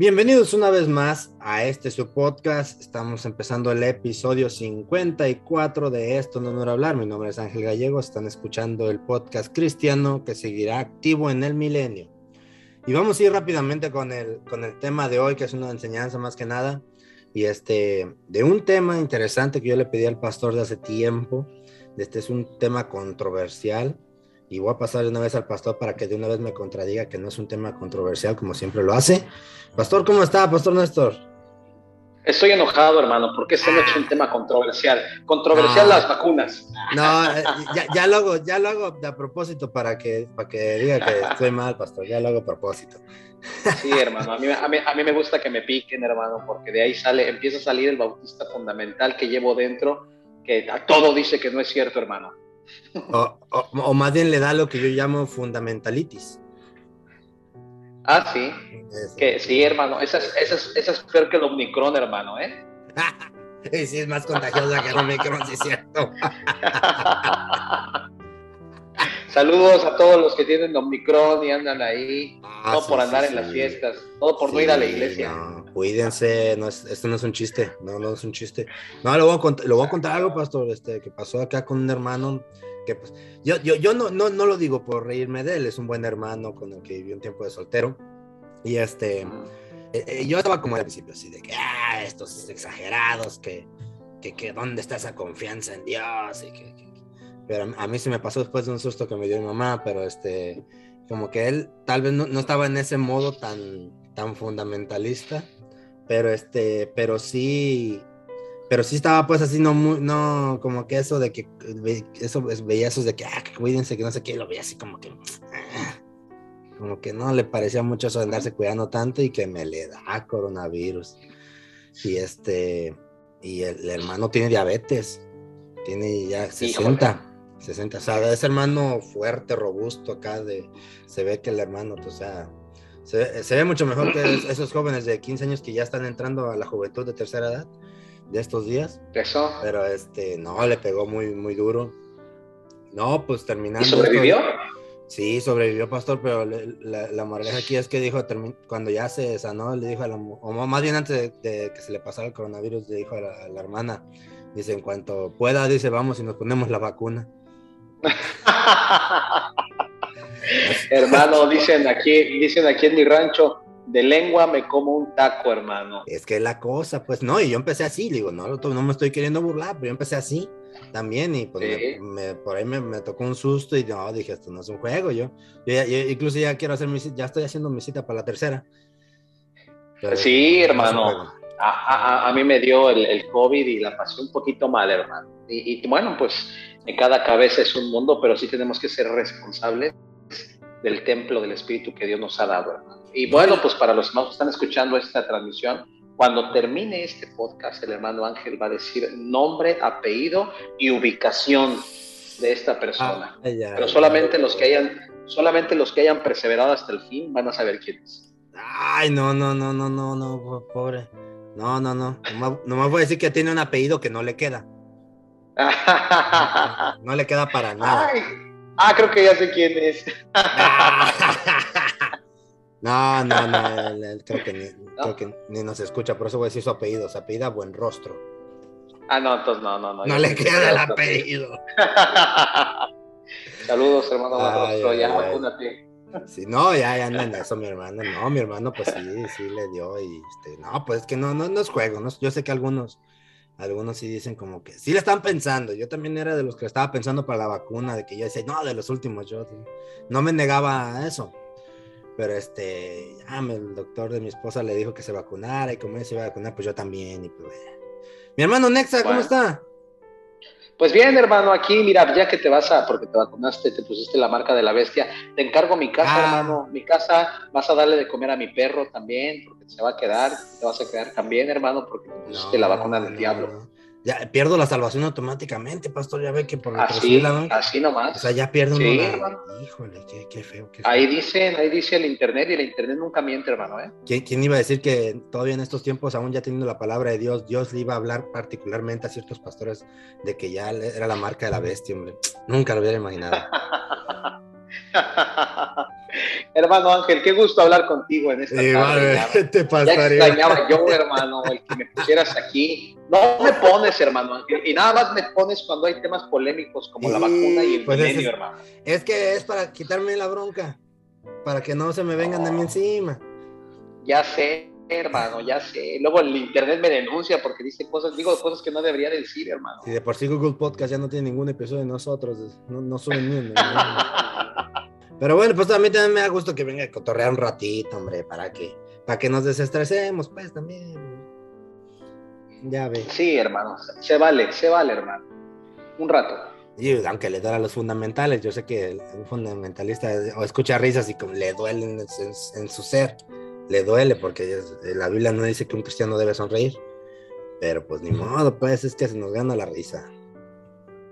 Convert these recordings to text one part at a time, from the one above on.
Bienvenidos una vez más a este su podcast. Estamos empezando el episodio 54 de Esto no es hablar. Mi nombre es Ángel Gallego. Están escuchando el podcast cristiano que seguirá activo en el milenio. Y vamos a ir rápidamente con el, con el tema de hoy, que es una enseñanza más que nada. Y este, de un tema interesante que yo le pedí al pastor de hace tiempo. Este es un tema controversial y voy a pasar una vez al pastor para que de una vez me contradiga que no es un tema controversial como siempre lo hace. Pastor, ¿cómo está, Pastor Néstor? Estoy enojado, hermano, porque ese no es un tema controversial. Controversial las vacunas. No, eh, ya, ya, lo hago, ya lo hago de a propósito para que, para que diga que estoy mal, pastor. Ya lo hago a propósito. Sí, hermano, a mí, a, mí, a mí me gusta que me piquen, hermano, porque de ahí sale, empieza a salir el bautista fundamental que llevo dentro, que a todo dice que no es cierto, hermano. O, o, más bien le da lo que yo llamo fundamentalitis. Ah, sí. Que, sí, hermano. Esa es, esa, es, esa es peor que el Omicron, hermano, ¿eh? sí, es más contagiosa que el Omicron, sí es cierto. Saludos a todos los que tienen Omicron y andan ahí, ah, no por andar en las fiestas, todo por no ir a la iglesia. cuídense, no es, esto no es un chiste, no, no es un chiste. No, le voy a contar, voy a contar algo, pastor, este, que pasó acá con un hermano que pues, yo, yo, yo no, no, no lo digo por reírme de él, es un buen hermano con el que viví un tiempo de soltero. Y este, eh, eh, yo estaba como al principio así de que, ah, estos exagerados, que, que, que, ¿dónde está esa confianza en Dios? Y que, pero a mí se me pasó después de un susto que me dio mi mamá, pero este, como que él tal vez no, no estaba en ese modo tan, tan fundamentalista, pero este, pero sí, pero sí estaba pues así, no, muy, no, como que eso de que, eso veía esos de que, ah, que cuídense, que no sé qué, lo veía así como que, ah, como que no le parecía mucho eso de andarse cuidando tanto y que me le da coronavirus. Y este, y el, hermano tiene diabetes, tiene ya 60. 60, o sea, ese hermano fuerte, robusto acá, de, se ve que el hermano, o sea, se, se, ve mucho mejor que esos jóvenes de 15 años que ya están entrando a la juventud de tercera edad de estos días. Eso. Pero este, no, le pegó muy, muy duro. No, pues terminando. ¿Y sobrevivió? sí, sobrevivió, pastor, pero la, la moraleja aquí es que dijo, cuando ya se sanó, le dijo a la, o más bien antes de, que se le pasara el coronavirus, le dijo a la, a la hermana, dice, en cuanto pueda, dice, vamos y nos ponemos la vacuna. Hermano, dicen aquí, dicen aquí en mi rancho, de lengua me como un taco, hermano. Es que la cosa, pues no, y yo empecé así, digo, no, no me estoy queriendo burlar, pero yo empecé así también y pues me, por ahí me, me, tocó un susto y no, dije, esto no es un juego, yo, yo, incluso ya quiero hacer mi ya estoy haciendo mi cita para la tercera. Pero, sí, hermano. A, a, a, mí me dio el, el, COVID y la pasé un poquito mal, hermano. Y, y bueno, pues en cada cabeza es un mundo, pero sí tenemos que ser responsables del templo del Espíritu que Dios nos ha dado, hermano. Y bueno, pues para los hermanos que están escuchando esta transmisión, cuando termine este podcast, el hermano Ángel va a decir nombre, apellido y ubicación de esta persona. Ah, ya, Pero solamente los que hayan, solamente los que hayan perseverado hasta el fin van a saber quién es. Ay, no, no, no, no, no, no, pobre. No, no, no. no me voy a decir que tiene un apellido que no le queda. No le queda para nada. Ay. Ah, creo que ya sé quién es. No, no, no, creo que, ni, ¿No? creo que ni nos escucha, por eso voy a decir su apellido, su apellido Buen Rostro. Ah, no, entonces no, no, no. No le queda el apellido. Saludos, hermano Buen Rostro, ya vacúnate. Sí, no, ya, ya anda en eso, mi hermano. No, mi hermano, pues sí, sí le dio. Y este, no, pues es que no, no, no es juego. No, yo sé que algunos algunos sí dicen como que sí le están pensando. Yo también era de los que estaba pensando para la vacuna, de que yo decía, no, de los últimos, yo no me negaba a eso. Pero este, ya el doctor de mi esposa le dijo que se vacunara y como él se iba a vacunar, pues yo también. Y pues, mi hermano Nexa, ¿cómo bueno. está? Pues bien, hermano, aquí, mira, ya que te vas a, porque te vacunaste, te pusiste la marca de la bestia, te encargo mi casa, ah. hermano, mi casa, vas a darle de comer a mi perro también, porque se va a quedar, te vas a quedar también, hermano, porque te pusiste la vacuna del diablo ya pierdo la salvación automáticamente, pastor, ya ve que por así, así nomás. O sea, ya pierdo sí, Híjole, qué, feo. ahí dicen, ahí dice el internet y el internet nunca miente, hermano, ¿eh? ¿Quién, iba a decir que todavía en estos tiempos, aún ya teniendo la palabra de Dios, Dios le iba a hablar particularmente a ciertos pastores de que ya era la marca de la bestia, hombre? Nunca lo hubiera imaginado. hermano Ángel, qué gusto hablar contigo en esta tarde. te pasaría. Ya extrañaba yo, hermano, el que me pusieras aquí. No me pones, hermano Ángel, y nada más me pones cuando hay temas polémicos como la vacuna y el pues milenio, hermano. Es que es para quitarme la bronca, para que no se me vengan de mí encima. Ya sé, hermano, ya sé. Luego el internet me denuncia porque dice cosas, digo cosas que no debería decir, hermano. Y de por sí Google Podcast ya no tiene ningún episodio de nosotros, no, no suben ni Pero bueno, pues también, también me da gusto que venga a cotorrear un ratito, hombre, para que, para que nos desestresemos, pues también. Ya ve. Sí, hermano, se vale, se vale, hermano. Un rato. Y aunque le duele a los fundamentales, yo sé que un fundamentalista o escucha risas y como le duele en, su ser, le duele porque la Biblia no dice que un cristiano debe sonreír. Pero pues ni modo, pues es que se nos gana la risa.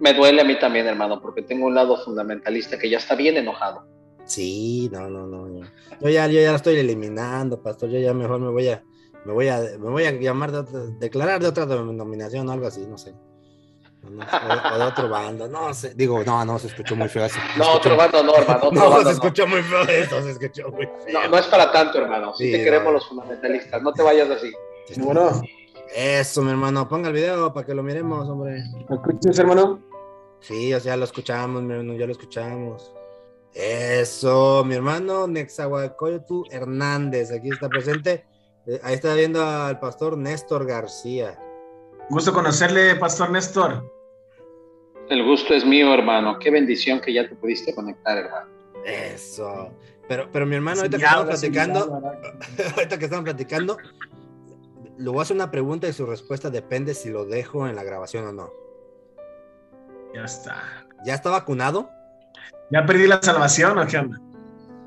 Me duele a mí también, hermano, porque tengo un lado fundamentalista que ya está bien enojado. Sí, no, no, no. Yo ya, yo ya la estoy eliminando, pastor. Yo ya mejor me voy a, me voy a, me voy a llamar de declarar de otra denominación o algo así, no sé. o, de otro bando, no sé. Digo, no, no, se escuchó muy feo eso. No, otro bando no, hermano. no, se escuchó muy feo eso, se escuchó muy feo. No, no es para tanto, hermano. Sí, te queremos los fundamentalistas, no te vayas así. Bueno. Eso, mi hermano, ponga el video para que lo miremos, hombre. ¿Me escuchas, hermano? Sí, o sea, lo escuchamos, mi hermano, ya lo escuchamos. Eso, mi hermano Nexahuacoyotl Hernández, aquí está presente. Eh, ahí está viendo al pastor Néstor García. Gusto conocerle, pastor Néstor. El gusto es mío, hermano. Qué bendición que ya te pudiste conectar, hermano. Eso. Pero, pero mi hermano, ahorita que estamos platicando, ahorita que estamos platicando, le voy a hacer una pregunta y su respuesta depende si lo dejo en la grabación o no. Ya está. ¿Ya está vacunado? ¿Ya perdí la salvación o qué onda?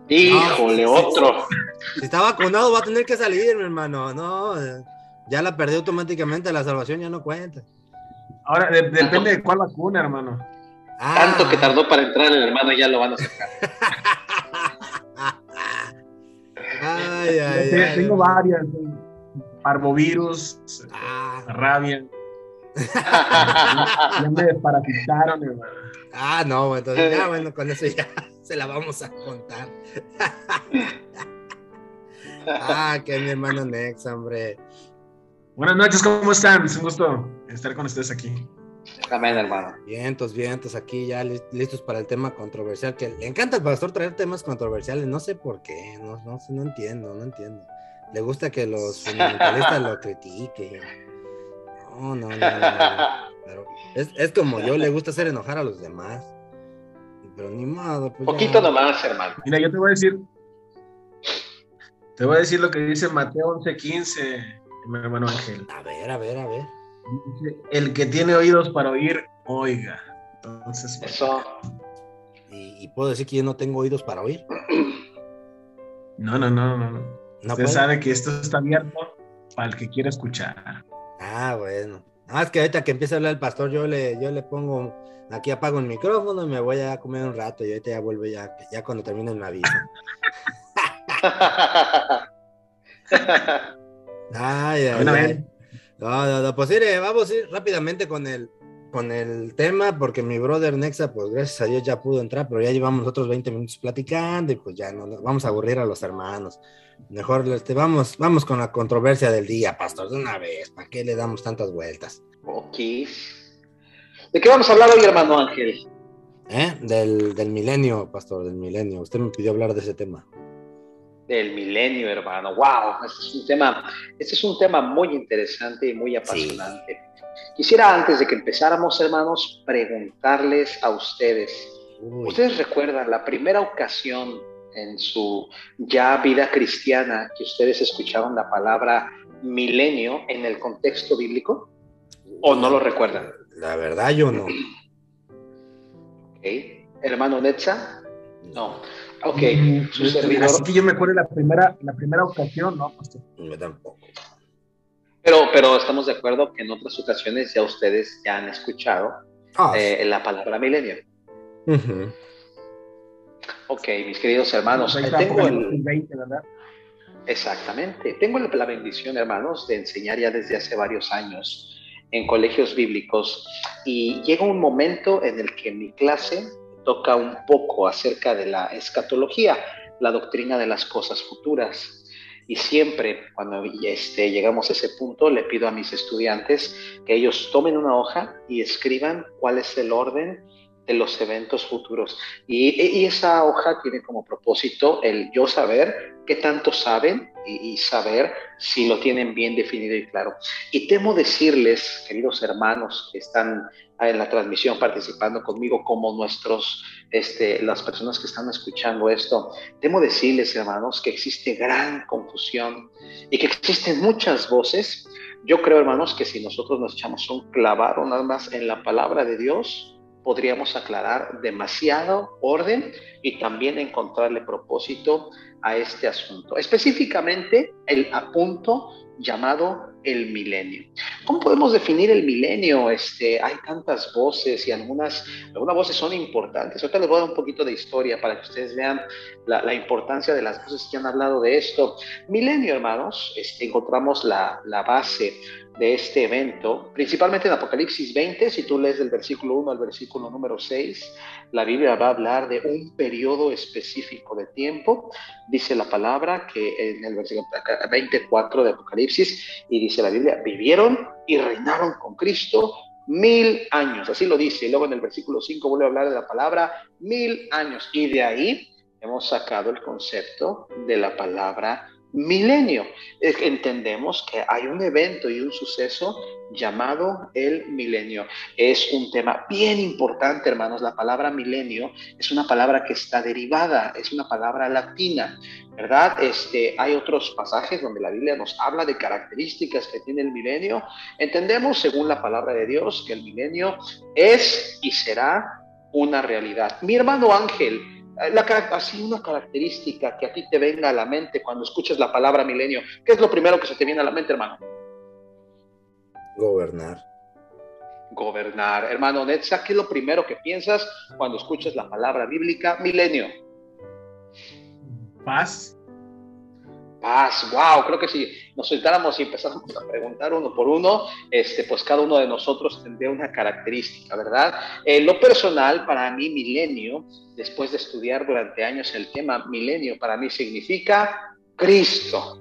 Híjole, otro. Si está vacunado va a tener que salir, mi hermano. No, ya la perdió automáticamente, la salvación ya no cuenta. Ahora, depende de cuál vacuna, hermano. Ah. Tanto que tardó para entrar el hermano, ya lo van a sacar. ay, ay, Tengo varias. Parvovirus, ah. rabia. Ya me desparasitaron, hermano. Ah, no, entonces ya, bueno, con eso ya se la vamos a contar. ah, que mi hermano Nex, hombre. Buenas noches, ¿cómo están? Es un gusto estar con ustedes aquí. Amén, hermano. Vientos, vientos, aquí ya listos para el tema controversial, que le encanta al pastor traer temas controversiales, no sé por qué, no, no, no entiendo, no entiendo. Le gusta que los fundamentalistas lo critiquen. No, no, no, no. Pero es, es, como yo, le gusta hacer enojar a los demás. Pero ni modo. Pues Poquito nomás, hermano. Mira, yo te voy a decir. Te voy a decir lo que dice Mateo 11:15, mi hermano Ángel. A ver, a ver, a ver. El que tiene oídos para oír, oiga. Entonces, eso. ¿Y, puedo decir que yo no tengo oídos para oír? No, no, no, no. no. Usted sabe que esto está abierto para el que quiera escuchar. Ah, bueno. Ah, es que ahorita que empieza a hablar el pastor, yo le, yo le pongo, aquí apago el micrófono y me voy a comer un rato y ahorita ya vuelvo ya, ya cuando termine el aviso. ay, ay, ay. No, no, no, pues mire, vamos a ir rápidamente con el, con el tema, porque mi brother Nexa, pues gracias a Dios ya pudo entrar, pero ya llevamos otros 20 minutos platicando y pues ya no vamos a aburrir a los hermanos. Mejor este, vamos, vamos con la controversia del día, pastor, de una vez. ¿Para qué le damos tantas vueltas? Ok. ¿De qué vamos a hablar hoy, hermano Ángel? ¿Eh? Del, del milenio, pastor, del milenio. Usted me pidió hablar de ese tema. Del milenio, hermano. Wow, este es un tema, este es un tema muy interesante y muy apasionante. Quisiera antes de que empezáramos, hermanos, preguntarles a ustedes. ¿Ustedes recuerdan la primera ocasión en su ya vida cristiana que ustedes escucharon la palabra milenio en el contexto bíblico? ¿O no lo recuerdan? La verdad, yo no. Ok. Hermano Netza, no. Ok, mm, su servidor. Así que yo me acuerdo la primera, la primera ocasión, ¿no? No, tampoco. Pero, pero estamos de acuerdo que en otras ocasiones ya ustedes ya han escuchado ah, eh, la palabra milenio. Ok, mis queridos hermanos, tengo el... 20, ¿verdad? Exactamente. Tengo la bendición, hermanos, de enseñar ya desde hace varios años en colegios bíblicos y llega un momento en el que mi clase toca un poco acerca de la escatología, la doctrina de las cosas futuras. Y siempre cuando este, llegamos a ese punto, le pido a mis estudiantes que ellos tomen una hoja y escriban cuál es el orden de los eventos futuros. Y, esa hoja tiene como propósito el yo saber qué tanto saben y, saber si lo tienen bien definido y claro. Y temo decirles, queridos hermanos que están en la transmisión participando conmigo, como nuestros, este, las personas que están escuchando esto, temo decirles, hermanos, que existe gran confusión y que existen muchas voces. Yo creo, hermanos, que si nosotros nos echamos un clavado nada más en la palabra de Dios, podríamos aclarar demasiado orden y también encontrarle propósito a este asunto. Específicamente el apunto llamado el milenio. ¿Cómo podemos definir el milenio? Este, hay tantas voces y algunas, algunas voces son importantes. Ahorita les voy a dar un poquito de historia para que ustedes vean la, importancia de las voces que han hablado de esto. Milenio, hermanos, este, encontramos la, la base de este evento, principalmente en Apocalipsis 20, si tú lees del versículo 1 al versículo número 6, la Biblia va a hablar de un periodo específico de tiempo, dice la palabra que en el versículo 24 de Apocalipsis, y dice la Biblia, vivieron y reinaron con Cristo mil años, así lo dice, y luego en el versículo 5 vuelve a hablar de la palabra mil años, y de ahí hemos sacado el concepto de la palabra milenio. Entendemos que hay un evento y un suceso llamado el milenio. Es un tema bien importante, hermanos. La palabra milenio es una palabra que está derivada, es una palabra latina, ¿verdad? Este, hay otros pasajes donde la Biblia nos habla de características que tiene el milenio. Entendemos, según la palabra de Dios, que el milenio es y será una realidad. Mi hermano Ángel la, así una característica que a ti te venga a la mente cuando escuchas la palabra milenio. ¿Qué es lo primero que se te viene a la mente, hermano? Gobernar. Gobernar. Hermano Netza, ¿qué es lo primero que piensas cuando escuchas la palabra bíblica milenio? Paz paz, wow, creo que si nos sentáramos y empezáramos a preguntar uno por uno, este, pues cada uno de nosotros tendría una característica, ¿verdad? En lo personal, para mí, milenio, después de estudiar durante años el tema milenio, para mí significa Cristo,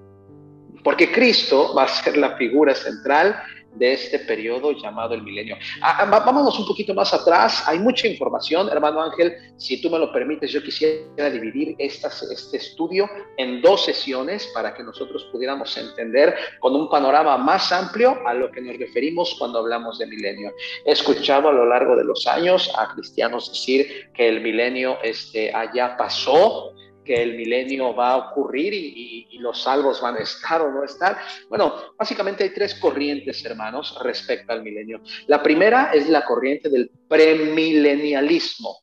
porque Cristo va a ser la figura central de este periodo llamado el milenio. Ah, vámonos un poquito más atrás, hay mucha información, hermano Ángel, si tú me lo permites, yo quisiera dividir este estudio en dos sesiones para que nosotros pudiéramos entender con un panorama más amplio a lo que nos referimos cuando hablamos de milenio. He escuchado a lo largo de los años a cristianos decir que el milenio este, allá pasó, que el milenio va a ocurrir y, los salvos van a estar o no estar. Bueno, básicamente hay tres corrientes, hermanos, respecto al milenio. La primera es la corriente del premilenialismo.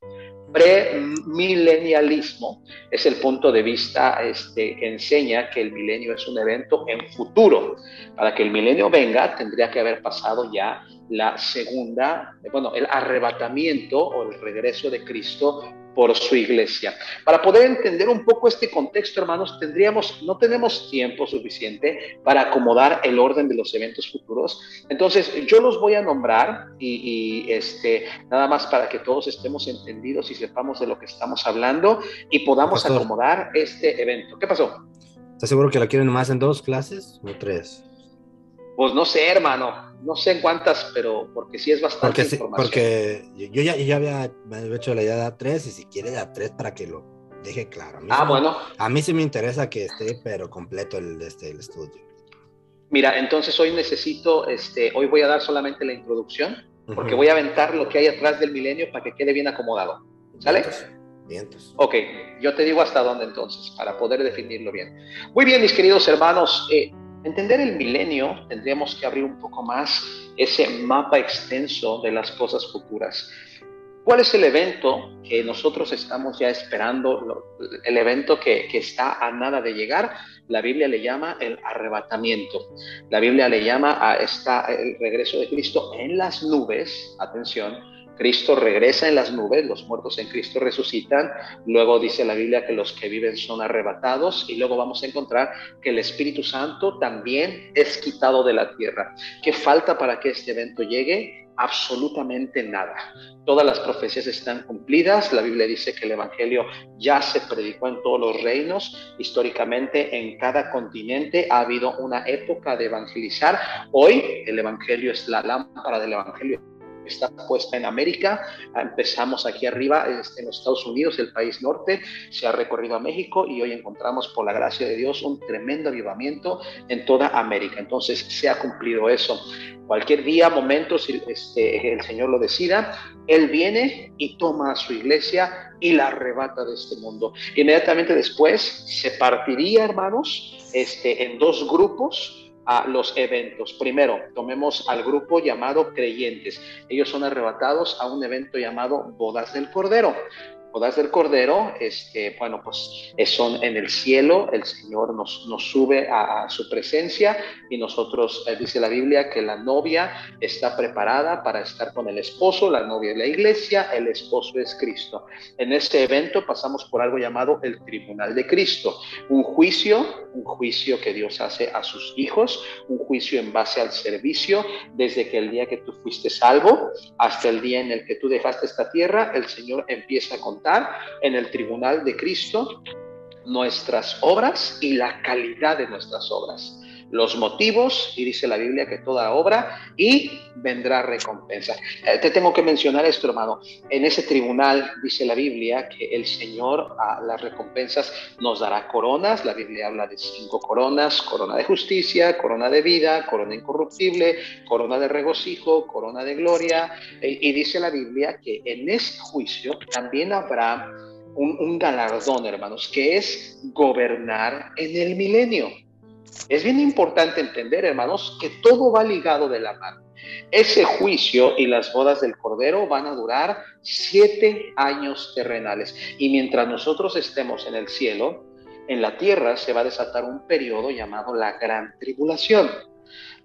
Premilenialismo es el punto de vista este, que enseña que el milenio es un evento en futuro. Para que el milenio venga, tendría que haber pasado ya la segunda, bueno, el arrebatamiento o el regreso de Cristo por su iglesia. Para poder entender un poco este contexto, hermanos, tendríamos, no tenemos tiempo suficiente para acomodar el orden de los eventos futuros. Entonces, yo los voy a nombrar y, este, nada más para que todos estemos entendidos y sepamos de lo que estamos hablando y podamos acomodar este evento. ¿Qué pasó? ¿Estás seguro que la quieren más en dos clases o tres? Pues no sé, hermano, no sé en cuántas, pero porque sí es bastante porque, información. Porque yo ya, ya había hecho la idea de A3 y si quiere a 3 para que lo deje claro. ah, bueno. A mí sí me interesa que esté, pero completo el, este, el estudio. Mira, entonces hoy necesito, este, hoy voy a dar solamente la introducción, porque voy a aventar lo que hay atrás del milenio para que quede bien acomodado. ¿Sale? Vientos. Ok, yo te digo hasta dónde entonces, para poder definirlo bien. Muy bien, mis queridos hermanos, eh, entender el milenio tendríamos que abrir un poco más ese mapa extenso de las cosas futuras. ¿Cuál es el evento que nosotros estamos ya esperando? El evento que, está a nada de llegar. La Biblia le llama el arrebatamiento. La Biblia le llama a esta, el regreso de Cristo en las nubes. Atención, Cristo regresa en las nubes, los muertos en Cristo resucitan, luego dice la Biblia que los que viven son arrebatados y luego vamos a encontrar que el Espíritu Santo también es quitado de la tierra. ¿Qué falta para que este evento llegue? absolutamente nada. Todas las profecías están cumplidas. La Biblia dice que el Evangelio ya se predicó en todos los reinos. Históricamente en cada continente ha habido una época de evangelizar. Hoy el Evangelio es la lámpara del Evangelio está puesta en América. Empezamos aquí arriba este, en los Estados Unidos, el país norte, se ha recorrido a México y hoy encontramos por la gracia de Dios un tremendo avivamiento en toda América. Entonces se ha cumplido eso. Cualquier día, momento, si este, el Señor lo decida, Él viene y toma a su iglesia y la arrebata de este mundo. Inmediatamente después se partiría, hermanos, este, en dos grupos a los eventos. Primero, tomemos al grupo llamado creyentes. Ellos son arrebatados a un evento llamado Bodas del Cordero bodas del Cordero, este, bueno, pues son en el cielo, el Señor nos, nos sube a, su presencia y nosotros, eh, dice la Biblia, que la novia está preparada para estar con el esposo, la novia es la iglesia, el esposo es Cristo. En este evento pasamos por algo llamado el Tribunal de Cristo, un juicio, un juicio que Dios hace a sus hijos, un juicio en base al servicio, desde que el día que tú fuiste salvo hasta el día en el que tú dejaste esta tierra, el Señor empieza a en el tribunal de Cristo nuestras obras y la calidad de nuestras obras los motivos, y dice la Biblia que toda obra, y vendrá recompensa. Eh, te tengo que mencionar esto, hermano. En ese tribunal dice la Biblia que el Señor a las recompensas nos dará coronas. La Biblia habla de cinco coronas, corona de justicia, corona de vida, corona incorruptible, corona de regocijo, corona de gloria. Eh, y dice la Biblia que en ese juicio también habrá un galardón, hermanos, que es gobernar en el milenio. Es bien importante entender, hermanos, que todo va ligado de la mano. Ese juicio y las bodas del Cordero van a durar siete años terrenales. Y mientras nosotros estemos en el cielo, en la tierra se va a desatar un periodo llamado la Gran Tribulación.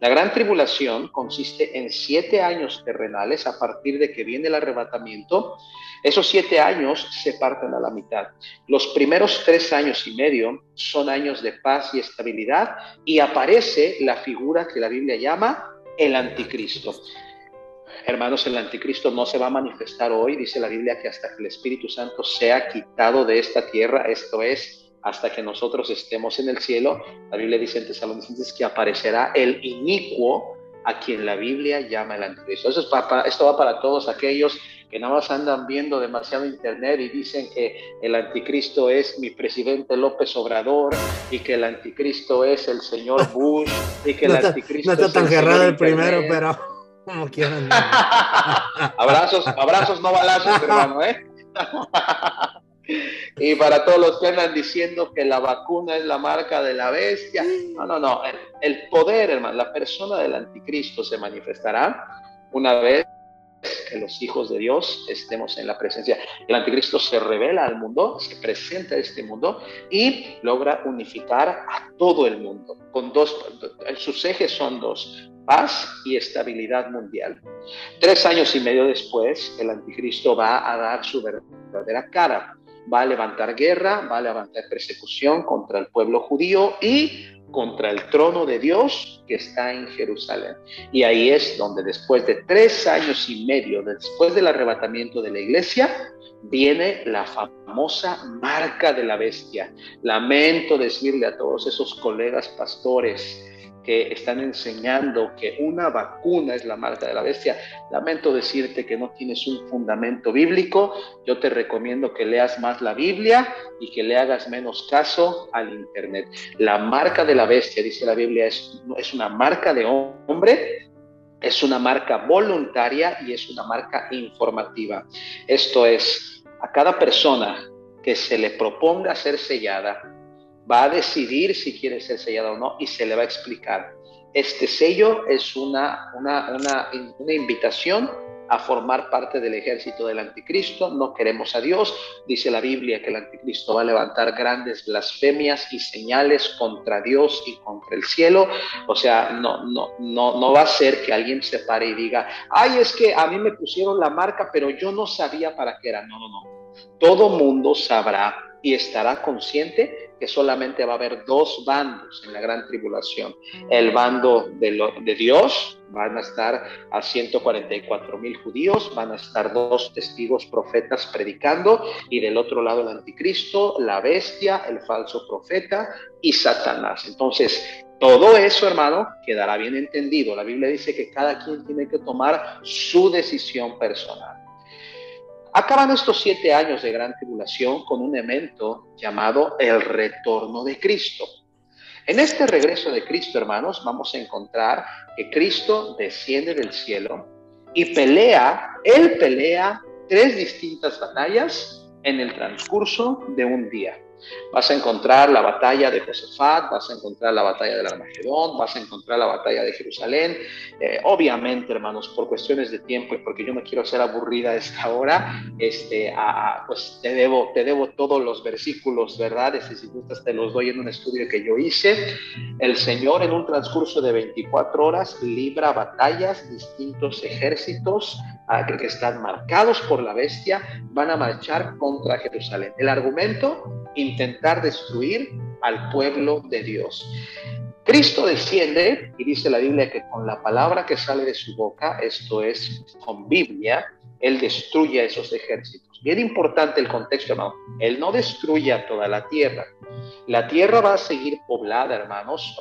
La gran tribulación consiste en siete años terrenales a partir de que viene el arrebatamiento. Esos siete años se parten a la mitad. Los primeros tres años y medio son años de paz y estabilidad y aparece la figura que la Biblia llama el anticristo. Hermanos, el anticristo no se va a manifestar hoy, dice la Biblia, que hasta que el Espíritu Santo sea quitado de esta tierra, esto es, hasta que nosotros estemos en el cielo. La Biblia dice en Tesalonicenses que aparecerá el inicuo a quien la Biblia llama el anticristo. Eso es esto va para todos aquellos que nada más andan viendo demasiado internet y dicen que el anticristo es mi presidente López Obrador y que el anticristo es el señor Bush y que el anticristo no está tan cerrado el primero, pero como quieran. abrazos, abrazos, no balazos, hermano, ¿eh? Y para todos los que andan diciendo que la vacuna es la marca de la bestia, no, no, no. El, poder, hermano, la persona del anticristo se manifestará una vez que los hijos de Dios estemos en la presencia. El anticristo se revela al mundo, se presenta a este mundo y logra unificar a todo el mundo. Con dos, sus ejes son dos, paz y estabilidad mundial. Tres años y medio después, el anticristo va a dar su verdadera cara va a levantar guerra, va a levantar persecución contra el pueblo judío y contra el trono de Dios que está en Jerusalén. Y ahí es donde después de tres años y medio, después del arrebatamiento de la iglesia, viene la famosa marca de la bestia. Lamento decirle a todos esos colegas pastores, que están enseñando que una vacuna es la marca de la bestia. Lamento decirte que no tienes un fundamento bíblico. Yo te recomiendo que leas más la Biblia y que le hagas menos caso al Internet. La marca de la bestia, dice la Biblia, es, es una marca de hombre, es una marca voluntaria y es una marca informativa. Esto es, a cada persona que se le proponga ser sellada, va a decidir si quiere ser sellado o no y se le va a explicar. Este sello es una, una, una, invitación a formar parte del ejército del anticristo. No queremos a Dios. Dice la Biblia que el anticristo va a levantar grandes blasfemias y señales contra Dios y contra el cielo. O sea, no, no, no, no va a ser que alguien se pare y diga, ay, es que a mí me pusieron la marca, pero yo no sabía para qué era. No, no, no. Todo mundo sabrá y estará consciente que solamente va a haber dos bandos en la gran tribulación. El bando de, de Dios, van a estar a 144 mil judíos, van a estar dos testigos profetas predicando y del otro lado el anticristo, la bestia, el falso profeta y Satanás. Entonces, todo eso, hermano, quedará bien entendido. La Biblia dice que cada quien tiene que tomar su decisión personal. Acaban estos siete años de gran tribulación con un evento llamado el retorno de Cristo. En este regreso de Cristo, hermanos, vamos a encontrar que Cristo desciende del cielo y pelea, él pelea tres distintas batallas en el transcurso de un día. Vas a encontrar la batalla de Josafat, vas a encontrar la batalla del Armagedón, vas a encontrar la batalla de Jerusalén. Eh, obviamente, hermanos, por cuestiones de tiempo y porque yo no quiero ser aburrida a esta hora, este, pues te debo, te debo todos los versículos, ¿verdad? Este, si gustas, te los doy en un estudio que yo hice. El Señor en un transcurso de 24 horas libra batallas, distintos ejércitos ah, que están marcados por la bestia, van a marchar contra Jerusalén. El argumento intentar destruir al pueblo de Dios. Cristo desciende y dice la Biblia que con la palabra que sale de su boca, esto es con Biblia, Él destruye a esos ejércitos. Bien importante el contexto, hermano. Él no destruye a toda la tierra. La tierra va a seguir poblada, hermanos,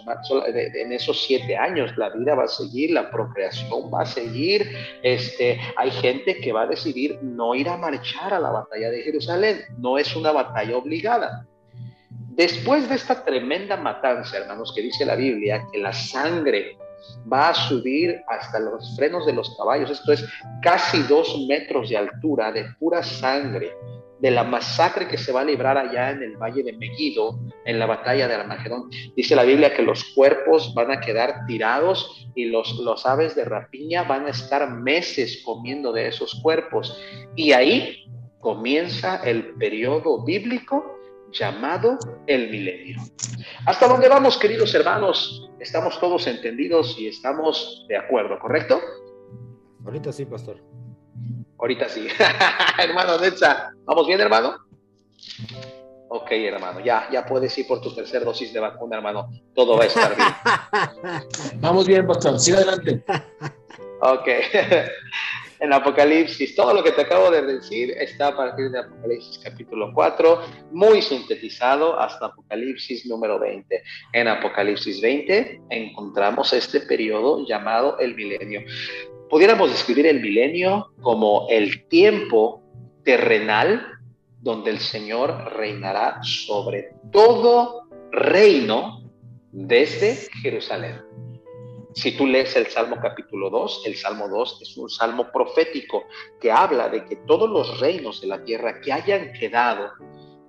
en esos siete años. La vida va a seguir, la procreación va a seguir. Este, hay gente que va a decidir no ir a marchar a la batalla de Jerusalén. No es una batalla obligada. Después de esta tremenda matanza, hermanos, que dice la Biblia, que la sangre va a subir hasta los frenos de los caballos. Esto es casi dos metros de altura de pura sangre de la masacre que se va a librar allá en el valle de Megiddo, en la batalla de Armagedón. Dice la Biblia que los cuerpos van a quedar tirados y los, los aves de rapiña van a estar meses comiendo de esos cuerpos. Y ahí comienza el periodo bíblico llamado el milenio. Hasta dónde vamos, queridos hermanos, estamos todos entendidos y estamos de acuerdo, ¿correcto? Ahorita sí, pastor. Ahorita sí. hermano Netza, ¿vamos bien, hermano? Ok, hermano, ya, ya puedes ir por tu tercera dosis de vacuna, hermano. Todo va a estar bien. Vamos bien, pastor. Sigue adelante. ok. en Apocalipsis. Todo lo que te acabo de decir está a partir de Apocalipsis capítulo 4, muy sintetizado hasta Apocalipsis número 20. En Apocalipsis 20 encontramos este periodo llamado el milenio. Pudiéramos describir el milenio como el tiempo terrenal donde el Señor reinará sobre todo reino desde Jerusalén. Si tú lees el Salmo capítulo 2, el Salmo 2 es un salmo profético que habla de que todos los reinos de la tierra que hayan quedado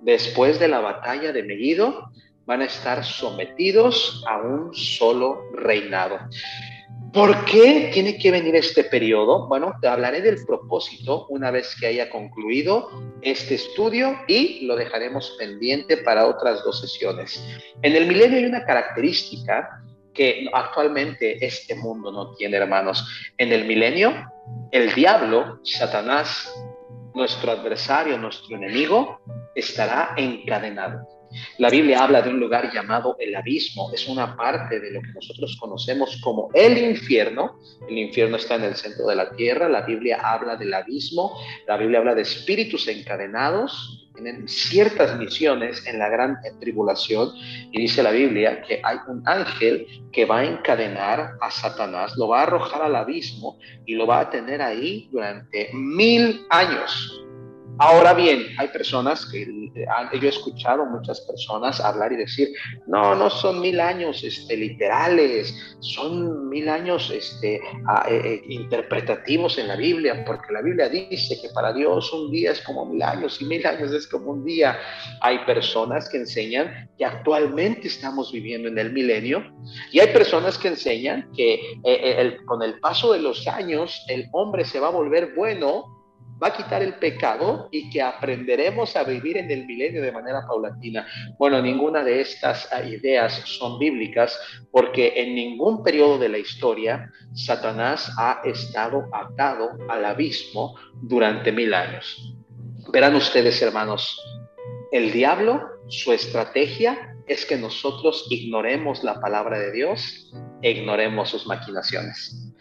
después de la batalla de Megiddo van a estar sometidos a un solo reinado. ¿Por qué tiene que venir este periodo? Bueno, te hablaré del propósito una vez que haya concluido este estudio y lo dejaremos pendiente para otras dos sesiones. En el milenio hay una característica que actualmente este mundo no tiene, hermanos. En el milenio, el diablo, Satanás, nuestro adversario, nuestro enemigo, estará encadenado. La Biblia habla de un lugar llamado el abismo, es una parte de lo que nosotros conocemos como el infierno. El infierno está en el centro de la tierra, la Biblia habla del abismo, la Biblia habla de espíritus encadenados, tienen ciertas misiones en la gran tribulación. Y dice la Biblia que hay un ángel que va a encadenar a Satanás, lo va a arrojar al abismo y lo va a tener ahí durante mil años. Ahora bien, hay personas que yo he escuchado muchas personas hablar y decir, no, no son mil años este, literales, son mil años este, eh, eh, interpretativos en la Biblia, porque la Biblia dice que para Dios un día es como mil años y mil años es como un día. Hay personas que enseñan que actualmente estamos viviendo en el milenio y hay personas que enseñan que eh, con el paso de los años el hombre se va a volver bueno va a quitar el pecado y que aprenderemos a vivir en el milenio de manera paulatina. Bueno, ninguna de estas ideas son bíblicas porque en ningún periodo de la historia Satanás ha estado atado al abismo durante mil años. Verán ustedes, hermanos, el diablo, su estrategia es que nosotros ignoremos la palabra de Dios e ignoremos sus maquinaciones.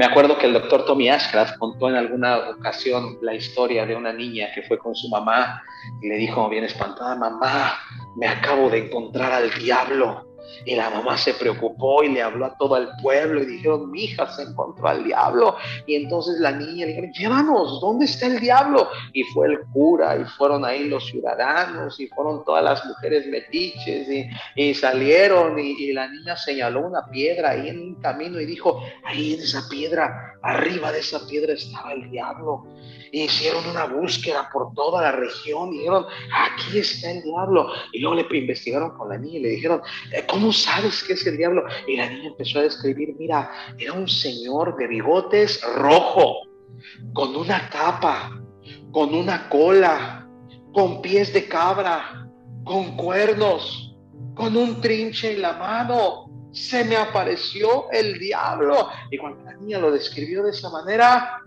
Me acuerdo que el doctor Tommy Ashcraft contó en alguna ocasión la historia de una niña que fue con su mamá y le dijo bien espantada, mamá, me acabo de encontrar al diablo. Y la mamá se preocupó y le habló a todo el pueblo y dijeron, mi hija se encontró al diablo. Y entonces la niña le dijo, llévanos, ¿dónde está el diablo? Y fue el cura y fueron ahí los ciudadanos y fueron todas las mujeres metiches y, salieron y, y, la niña señaló una piedra ahí en un camino y dijo, ahí en esa piedra, arriba de esa piedra estaba el diablo hicieron una búsqueda por toda la región y dijeron, aquí está el diablo. Y luego le investigaron con la niña y le dijeron, eh, ¿cómo sabes que es el diablo? Y la niña empezó a describir, mira, era un señor de bigotes rojo, con una capa, con una cola, con pies de cabra, con cuernos, con un trinche en la mano. Se me apareció el diablo. Y cuando la niña lo describió de esa manera,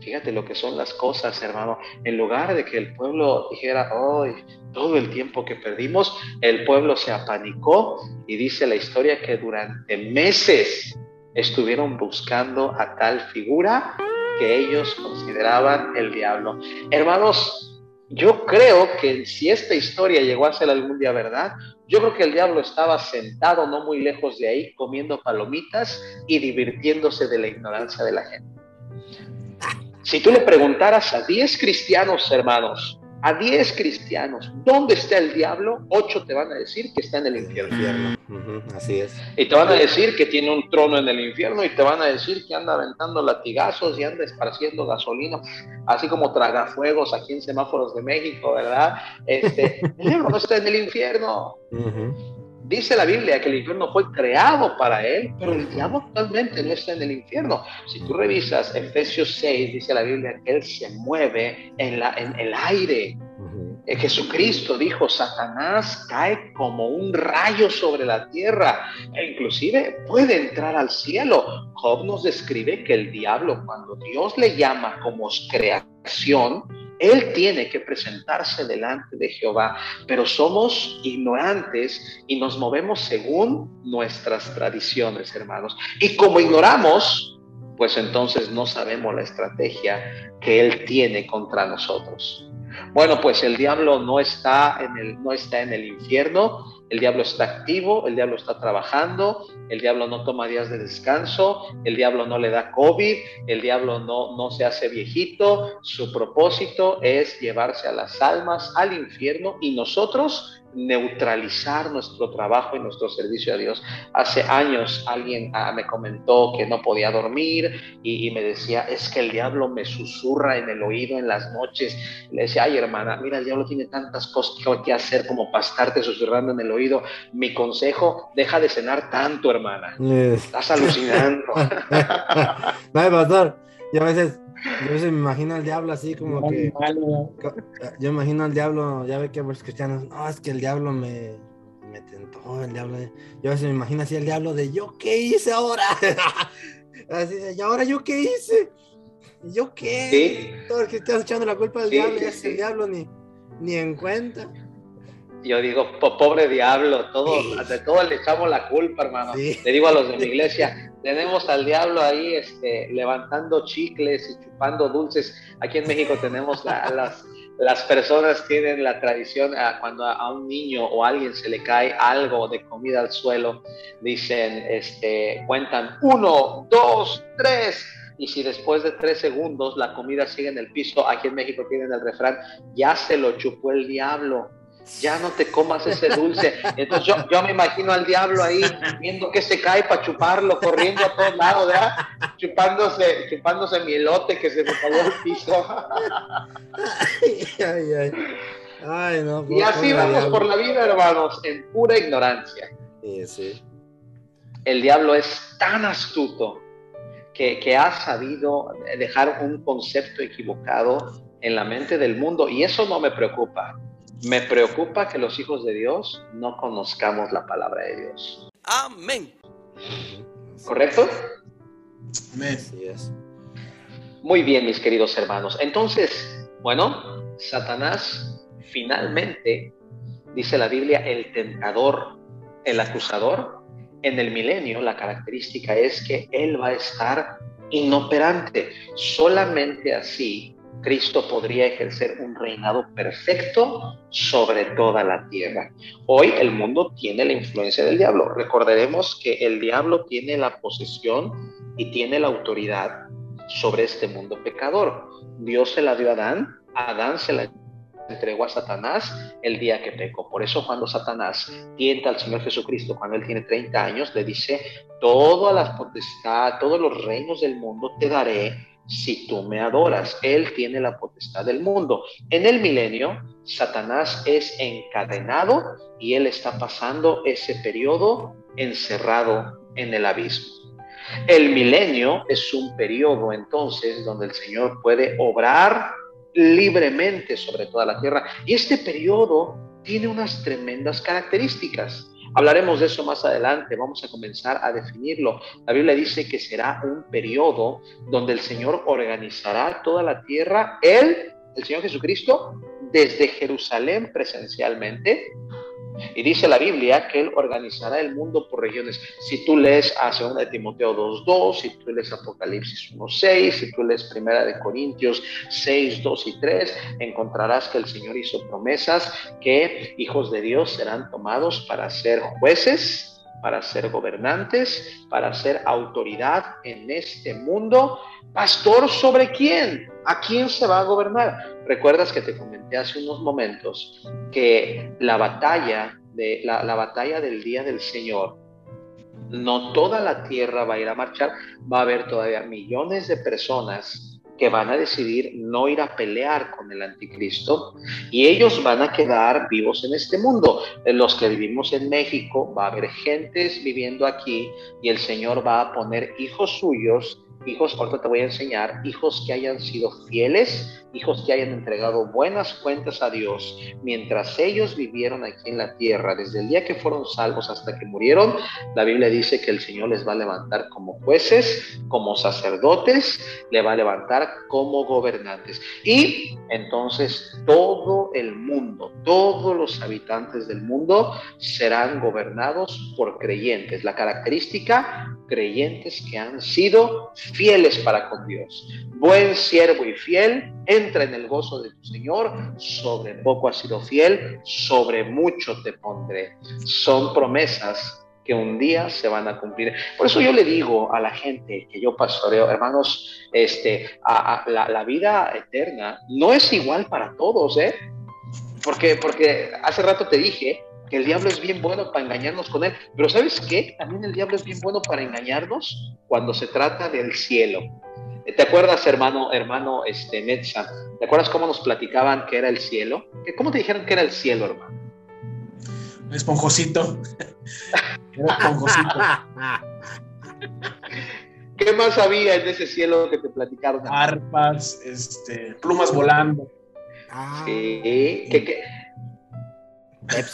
Fíjate lo que son las cosas, hermano. En lugar de que el pueblo dijera, hoy todo el tiempo que perdimos, el pueblo se apanicó y dice la historia que durante meses estuvieron buscando a tal figura que ellos consideraban el diablo. Hermanos, yo creo que si esta historia llegó a ser algún día verdad, yo creo que el diablo estaba sentado no muy lejos de ahí comiendo palomitas y divirtiéndose de la ignorancia de la gente. Si tú le preguntaras a 10 cristianos, hermanos, a 10 cristianos, ¿dónde está el diablo? 8 te van a decir que está en el infierno. así es. Y te van a decir que tiene un trono en el infierno y te van a decir que anda aventando latigazos y anda esparciendo gasolina, así como tragafuegos aquí en semáforos de México, ¿verdad? Este, el diablo no está en el infierno. Dice la Biblia que el infierno fue creado para él, pero el diablo actualmente no está en el infierno. Si tú revisas Efesios 6, dice la Biblia que él se mueve en, la, en el aire. Eh, Jesucristo dijo, Satanás cae como un rayo sobre la tierra e inclusive puede entrar al cielo. Job nos describe que el diablo, cuando Dios le llama como creación, él tiene que presentarse delante de Jehová, pero somos ignorantes y nos movemos según nuestras tradiciones, hermanos. Y como ignoramos, pues entonces no sabemos la estrategia que Él tiene contra nosotros. Bueno, pues el diablo no está en el, no está en el infierno, el diablo está activo, el diablo está trabajando, el diablo no toma días de descanso, el diablo no le da COVID, el diablo no, no se hace viejito, su propósito es llevarse a las almas al infierno y nosotros neutralizar nuestro trabajo y nuestro servicio a Dios. Hace años alguien ah, me comentó que no podía dormir y, me decía, es que el diablo me susurra en el oído en las noches. Le decía, ay hermana, mira, el diablo tiene tantas cosas que hacer como para estarte susurrando en el oído. Mi consejo, deja de cenar tanto, hermana. Estás alucinando. no, pastor, y a veces yo se me imagino al diablo así como que. Yo me imagino al diablo, ya ve que los cristianos, no, es que el diablo me, me tentó, el diablo. Yo a veces me imagino así el diablo de yo qué hice ahora. así ¿y ahora yo qué hice? ¿Yo qué? ¿Sí? Todo el cristiano echando la culpa al diablo, y el diablo ni, ni en cuenta yo digo, pobre diablo, todos, de todo le echamos la culpa, hermano. Le digo a los de mi iglesia, tenemos al diablo ahí este, levantando chicles y chupando dulces. Aquí en México tenemos las, las personas tienen la tradición cuando a, un niño o a alguien se le cae algo de comida al suelo, dicen, este, cuentan uno, dos, tres y si después de tres segundos la comida sigue en el piso, aquí en México tienen el refrán, ya se lo chupó el diablo ya no te comas ese dulce. Entonces yo, yo me imagino al diablo ahí viendo que se cae para chuparlo, corriendo a todos lados, ¿verdad? Chupándose, chupándose mi elote que se me cayó al piso. y así vamos por la vida, hermanos, en pura ignorancia. El diablo es tan astuto que, que ha sabido dejar un concepto equivocado en la mente del mundo y eso no me preocupa me preocupa que los hijos de Dios no conozcamos la palabra de Dios. Amén. ¿Correcto? Amén. Muy bien, mis queridos hermanos. Entonces, bueno, Satanás finalmente, dice la Biblia, el tentador, el acusador, en el milenio la característica es que él va a estar inoperante. Solamente así Cristo podría ejercer un reinado perfecto sobre toda la tierra. Hoy el mundo tiene la influencia del diablo. Recordaremos que el diablo tiene la posesión y tiene la autoridad sobre este mundo pecador. Dios se la dio a Adán, Adán se la entregó a Satanás el día que pecó. Por eso cuando Satanás tienta al Señor Jesucristo, cuando él tiene 30 años, le dice, todas las potestades, todos los reinos del mundo te daré si tú me adoras. Él tiene la potestad del mundo. En el milenio, Satanás es encadenado y él está pasando ese periodo encerrado en el abismo. El milenio es un periodo entonces donde el Señor puede obrar libremente sobre toda la tierra. Y este periodo tiene unas tremendas características. Hablaremos de eso más adelante, vamos a comenzar a definirlo. La Biblia dice que será un periodo donde el Señor organizará toda la tierra, Él, el Señor Jesucristo, desde Jerusalén presencialmente, y dice la Biblia que Él organizará el mundo por regiones. Si tú lees a 2 de Timoteo 2.2, si tú lees Apocalipsis 1.6, si tú lees Primera de Corintios 6, 2 y 3, encontrarás que el Señor hizo promesas que hijos de Dios serán tomados para ser jueces, para ser gobernantes, para ser autoridad en este mundo. Pastor, ¿sobre quién? ¿A quién se va a gobernar? Recuerdas que te comenté hace unos momentos que la batalla de la, la batalla del día del Señor no toda la tierra va a ir a marchar, va a haber todavía millones de personas que van a decidir no ir a pelear con el anticristo y ellos van a quedar vivos en este mundo. Los que vivimos en México, va a haber gentes viviendo aquí y el Señor va a poner hijos suyos hijos, ahorita te voy a enseñar, hijos que hayan sido fieles, hijos que hayan entregado buenas cuentas a Dios mientras ellos vivieron aquí en la tierra, desde el día que fueron salvos hasta que murieron, la Biblia dice que el Señor les va a levantar como jueces, como sacerdotes, le va a levantar como gobernantes. Y entonces todo el mundo, todos los habitantes del mundo serán gobernados por creyentes. La característica, creyentes que han sido fieles para con Dios. Buen siervo y fiel, entra en el gozo de tu Señor. Sobre poco has sido fiel, sobre mucho te pondré. Son promesas que un día se van a cumplir. Por eso yo le digo a la gente que yo pastoreo, hermanos, este, a, la, la, vida eterna no es igual para todos, ¿eh? Porque, porque hace rato te dije que el diablo es bien bueno para engañarnos con él. Pero ¿sabes qué? También el diablo es bien bueno para engañarnos cuando se trata del cielo. ¿Te acuerdas, hermano, hermano este, Netza? ¿Te acuerdas cómo nos platicaban que era el cielo? ¿Cómo te dijeron que era el cielo, hermano? Esponjosito. era esponjosito. ¿Qué más había en ese cielo que te platicaron? Arpas, este, plumas volando. Sí, ¿Qué,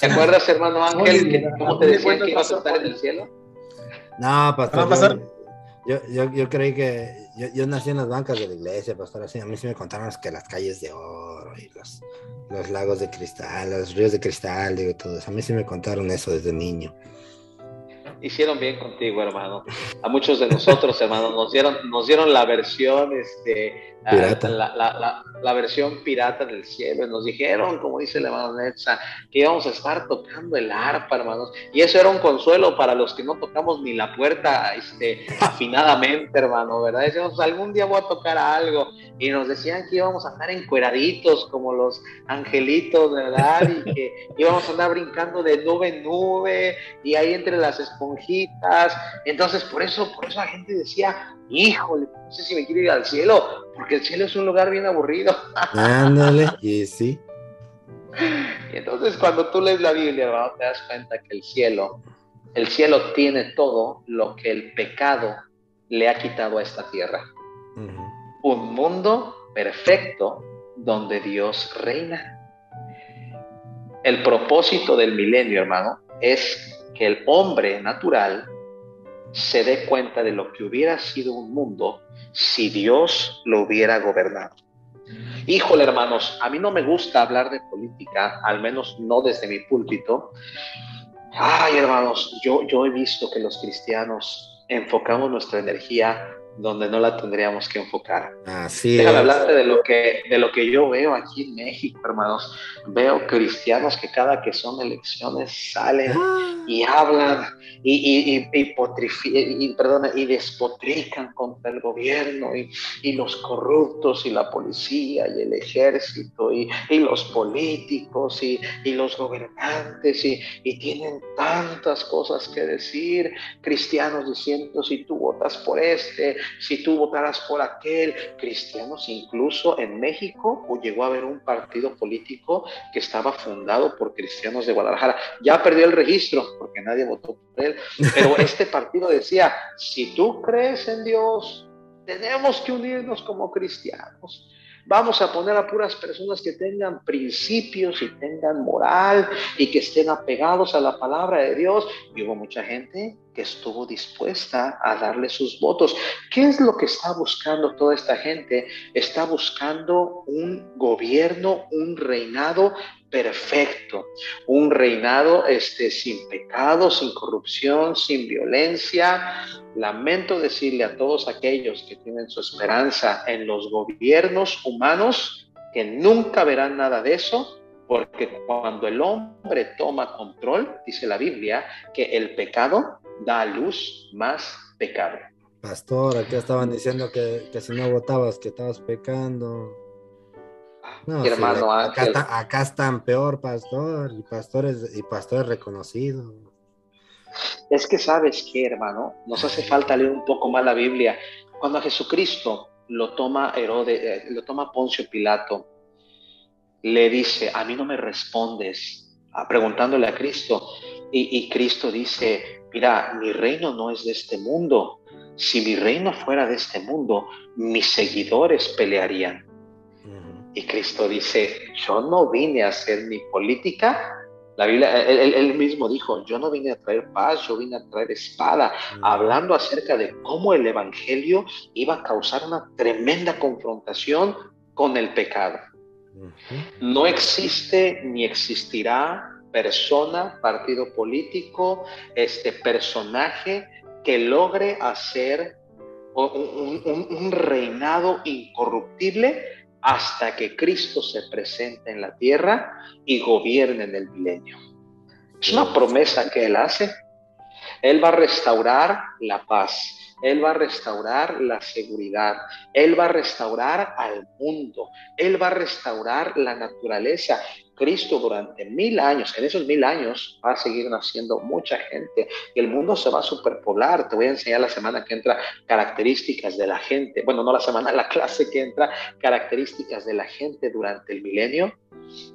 ¿Te acuerdas, hermano Ángel, cómo te decían que ibas a estar en el cielo? No, pastor. Yo, yo, yo, creí que yo, yo, nací en las bancas de la iglesia, pastor. Así, a mí sí me contaron que las calles de oro y los, los lagos de cristal, los ríos de cristal, digo, todo eso. A mí sí me contaron eso desde niño. Hicieron bien contigo, hermano. A muchos de nosotros, hermano, nos dieron, nos dieron la versión, este, la, la, versión pirata del cielo. Nos dijeron, como dice el hermano Netza, que íbamos a estar tocando el arpa, hermanos. Y eso era un consuelo para los que no tocamos ni la puerta este, afinadamente, hermano, ¿verdad? Decíamos, algún día voy a tocar algo. Y nos decían que íbamos a andar encueraditos como los angelitos, ¿verdad? Y que íbamos a andar brincando de nube en nube y ahí entre las esponjitas. Entonces, por eso, por eso la gente decía, híjole, no sé si me quiero ir al cielo, porque el cielo es un lugar bien aburrido. Ándale, y sí. Y entonces cuando tú lees la Biblia, te das cuenta que el cielo, el cielo tiene todo lo que el pecado le ha quitado a esta tierra. Un mundo perfecto donde Dios reina. El propósito del milenio, hermano, es que el hombre natural se dé cuenta de lo que hubiera sido un mundo si Dios lo hubiera gobernado. Híjole, hermanos, a mí no me gusta hablar de política, al menos no desde mi púlpito. Ay, hermanos, yo, yo he visto que los cristianos enfocamos nuestra energía donde no la tendríamos que enfocar. Así Déjame hablarte de lo, que, de lo que yo veo aquí en México, hermanos. Veo cristianos que cada que son elecciones salen ah. Y hablan y, y, y, y, perdona, y despotrican contra el gobierno y, los corruptos y la policía y el ejército y, los políticos y, los gobernantes y, tienen tantas cosas que decir. Cristianos diciendo si tú votas por este, si tú votaras por aquel, cristianos incluso en México o llegó a haber un partido político que estaba fundado por cristianos de Guadalajara. Ya perdió el registro porque nadie votó por él, pero este partido decía, si tú crees en Dios, tenemos que unirnos como cristianos. Vamos a poner a puras personas que tengan principios y tengan moral y que estén apegados a la palabra de Dios. Y hubo mucha gente que estuvo dispuesta a darle sus votos. ¿Qué es lo que está buscando toda esta gente? Está buscando un gobierno, un reinado perfecto, un reinado este, sin pecado, sin corrupción, sin violencia. Lamento decirle a todos aquellos que tienen su esperanza en los gobiernos humanos que nunca verán nada de eso, porque cuando el hombre toma control, dice la Biblia, que el pecado da a luz más pecado. Pastor, aquí estaban diciendo que, que si no votabas, que estabas pecando. No, hermano, acá, están peor, pastor, y pastores, y pastores reconocidos. Es que sabes que, hermano, nos hace falta leer un poco más la Biblia. Cuando a Jesucristo lo toma Herodes, eh, lo toma Poncio Pilato, le dice, a mí no me respondes, a, preguntándole a Cristo, y, y Cristo dice, mira, mi reino no es de este mundo. Si mi reino fuera de este mundo, mis seguidores pelearían. Y Cristo dice, yo no vine a hacer mi política. La Biblia, él, mismo dijo, yo no vine a traer paz, yo vine a traer espada, hablando acerca de cómo el Evangelio iba a causar una tremenda confrontación con el pecado. No existe ni existirá persona, partido político, este personaje que logre hacer un reinado incorruptible hasta que Cristo se presente en la tierra y gobierne en el milenio. Es una promesa que Él hace. Él va a restaurar la paz, Él va a restaurar la seguridad, Él va a restaurar al mundo, Él va a restaurar la naturaleza, Cristo durante mil años, en esos mil años va a seguir naciendo mucha gente y el mundo se va a superpoblar. Te voy a enseñar la semana que entra características de la gente, bueno, no la semana, la clase que entra, características de la gente durante el milenio.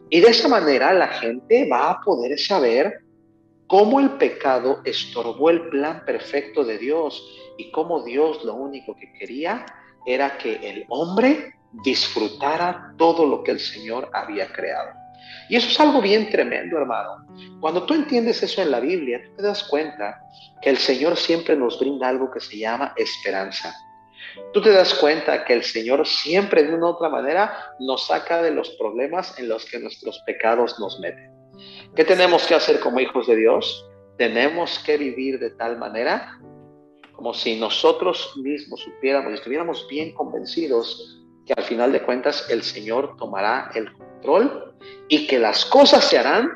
Y de esa manera la gente va a poder saber cómo el pecado estorbó el plan perfecto de Dios y cómo Dios lo único que quería era que el hombre disfrutara todo lo que el Señor había creado. Y eso es algo bien tremendo, hermano. Cuando tú entiendes eso en la Biblia, tú te das cuenta que el Señor siempre nos brinda algo que se llama esperanza. Tú te das cuenta que el Señor siempre de una u otra manera nos saca de los problemas en los que nuestros pecados nos meten. ¿Qué tenemos que hacer como hijos de Dios? tenemos que vivir de tal manera como si nosotros mismos supiéramos y estuviéramos bien convencidos que al final de cuentas el Señor tomará el control y que las cosas se harán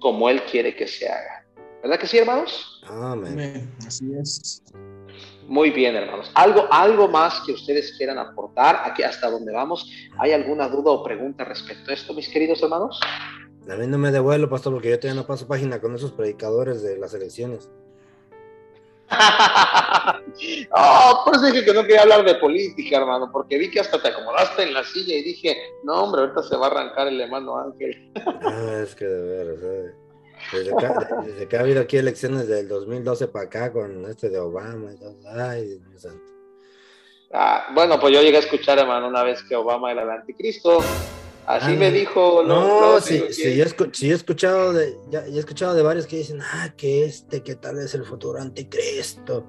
como Él quiere que se haga. ¿Verdad que sí, hermanos? Amén. Así es. Muy bien, hermanos. ¿Algo, algo más que ustedes quieran aportar aquí hasta donde vamos? ¿Hay alguna duda o pregunta respecto a esto, mis queridos hermanos? A mí no me devuelvo, pastor, porque yo todavía no paso página con esos predicadores de las elecciones. oh, por eso dije que no quería hablar de política, hermano, porque vi que hasta te acomodaste en la silla y dije, no, hombre, ahorita se va a arrancar el hermano Ángel. ah, es que de veras, ¿sabes? Desde que, ha habido aquí elecciones del 2012 para acá con este de Obama y todo. Ay, Dios santo. Ah, bueno, pues yo llegué a escuchar, hermano, una vez que Obama era el anticristo. Así me dijo. No, sí, sí, yo, he escuchado de, ya, he escuchado de varios que dicen, ah, que este, que tal es el futuro anticristo.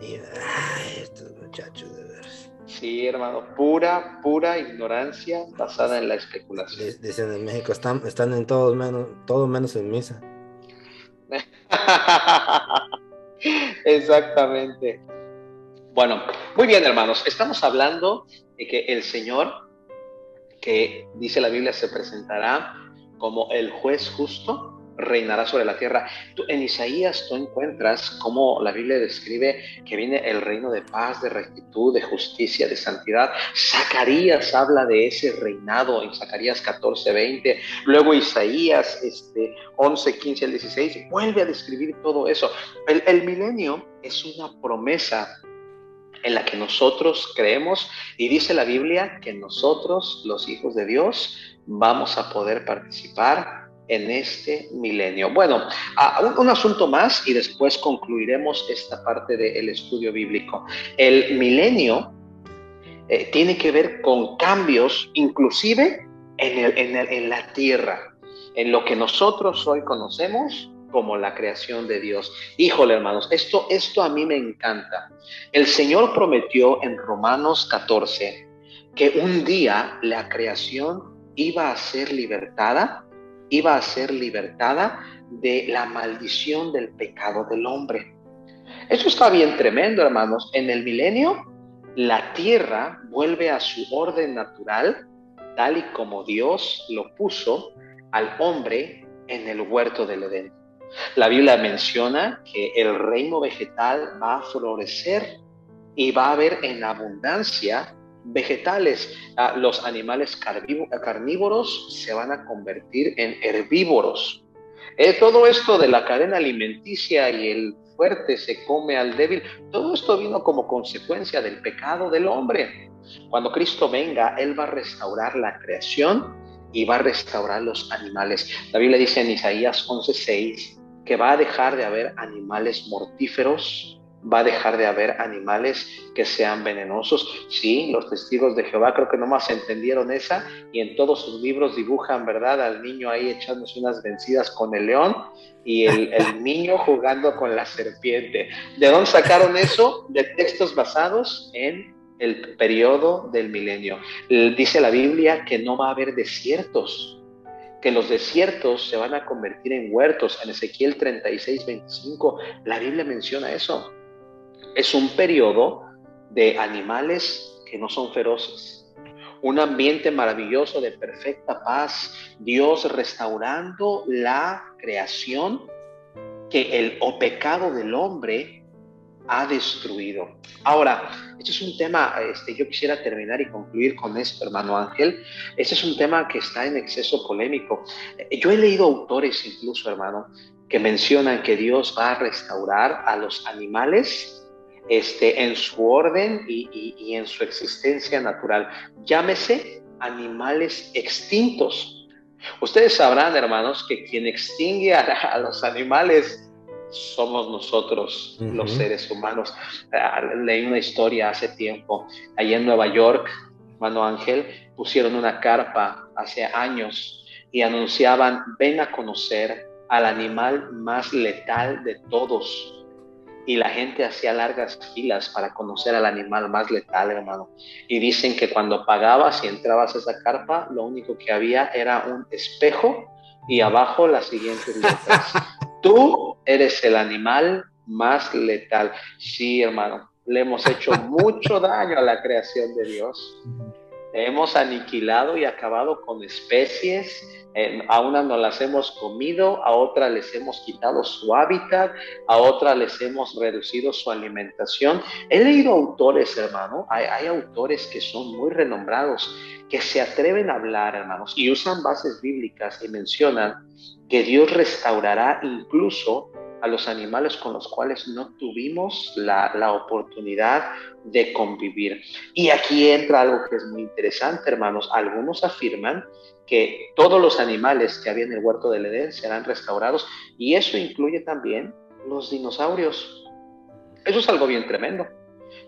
Y, ay, estos muchachos, de veras. Sí, hermano, pura, pura ignorancia basada en la especulación. Dicen en México, están, están en todos menos, todo menos en misa. Exactamente. Bueno, muy bien, hermanos. Estamos hablando de que el Señor, que dice la Biblia, se presentará como el juez justo reinará sobre la tierra. en Isaías tú encuentras cómo la Biblia describe que viene el reino de paz, de rectitud, de justicia, de santidad. Zacarías habla de ese reinado en Zacarías 14, 20. Luego Isaías este, 11, 15 al 16 vuelve a describir todo eso. El, el milenio es una promesa en la que nosotros creemos y dice la Biblia que nosotros, los hijos de Dios, vamos a poder participar en este milenio. Bueno, un, asunto más y después concluiremos esta parte del estudio bíblico. El milenio eh, tiene que ver con cambios inclusive en la tierra, en lo que nosotros hoy conocemos como la creación de Dios. Híjole, hermanos, esto, esto a mí me encanta. El Señor prometió en Romanos 14 que un día la creación iba a ser libertada iba a ser libertada de la maldición del pecado del hombre. Eso está bien tremendo, hermanos. En el milenio, la tierra vuelve a su orden natural, tal y como Dios lo puso al hombre en el huerto del Edén. La Biblia menciona que el reino vegetal va a florecer y va a haber en abundancia vegetales. Ah, los animales carnívoros se van a convertir en herbívoros. Eh, todo esto de la cadena alimenticia y el fuerte se come al débil, todo esto vino como consecuencia del pecado del hombre. Cuando Cristo venga, Él va a restaurar la creación y va a restaurar los animales. La Biblia dice en Isaías 11:6 que va a dejar de haber animales mortíferos, va a dejar de haber animales que sean venenosos. Sí, los testigos de Jehová creo que nomás entendieron esa y en todos sus libros dibujan, ¿verdad? Al niño ahí echándose unas vencidas con el león y el, niño jugando con la serpiente. ¿De dónde sacaron eso? De textos basados en el periodo del milenio. Dice la Biblia que no va a haber desiertos, que los desiertos se van a convertir en huertos. En Ezequiel 36, 25, la Biblia menciona eso es un periodo de animales que no son feroces. Un ambiente maravilloso de perfecta paz, Dios restaurando la creación que el o pecado del hombre ha destruido. Ahora, este es un tema, este, yo quisiera terminar y concluir con esto, hermano Ángel. Este es un tema que está en exceso polémico. Yo he leído autores incluso, hermano, que mencionan que Dios va a restaurar a los animales este, en su orden y, en su existencia natural. Llámese animales extintos. Ustedes sabrán, hermanos, que quien extingue a, los animales somos nosotros, los seres humanos. Ah, leí una historia hace tiempo, allá en Nueva York, hermano Ángel, pusieron una carpa hace años y anunciaban, ven a conocer al animal más letal de todos, y la gente hacía largas filas para conocer al animal más letal, hermano. Y dicen que cuando pagabas y entrabas a esa carpa, lo único que había era un espejo y abajo las siguientes letras. Tú eres el animal más letal. Sí, hermano, le hemos hecho mucho daño a la creación de Dios. Hemos aniquilado y acabado con especies, a unas no las hemos comido, a otras les hemos quitado su hábitat, a otras les hemos reducido su alimentación. He leído autores, hermano, hay, hay autores que son muy renombrados, que se atreven a hablar, hermanos, y usan bases bíblicas y mencionan que Dios restaurará incluso a los animales con los cuales no tuvimos la, la, oportunidad de convivir. Y aquí entra algo que es muy interesante, hermanos. Algunos afirman que todos los animales que había en el huerto del Edén serán restaurados y eso incluye también los dinosaurios. Eso es algo bien tremendo.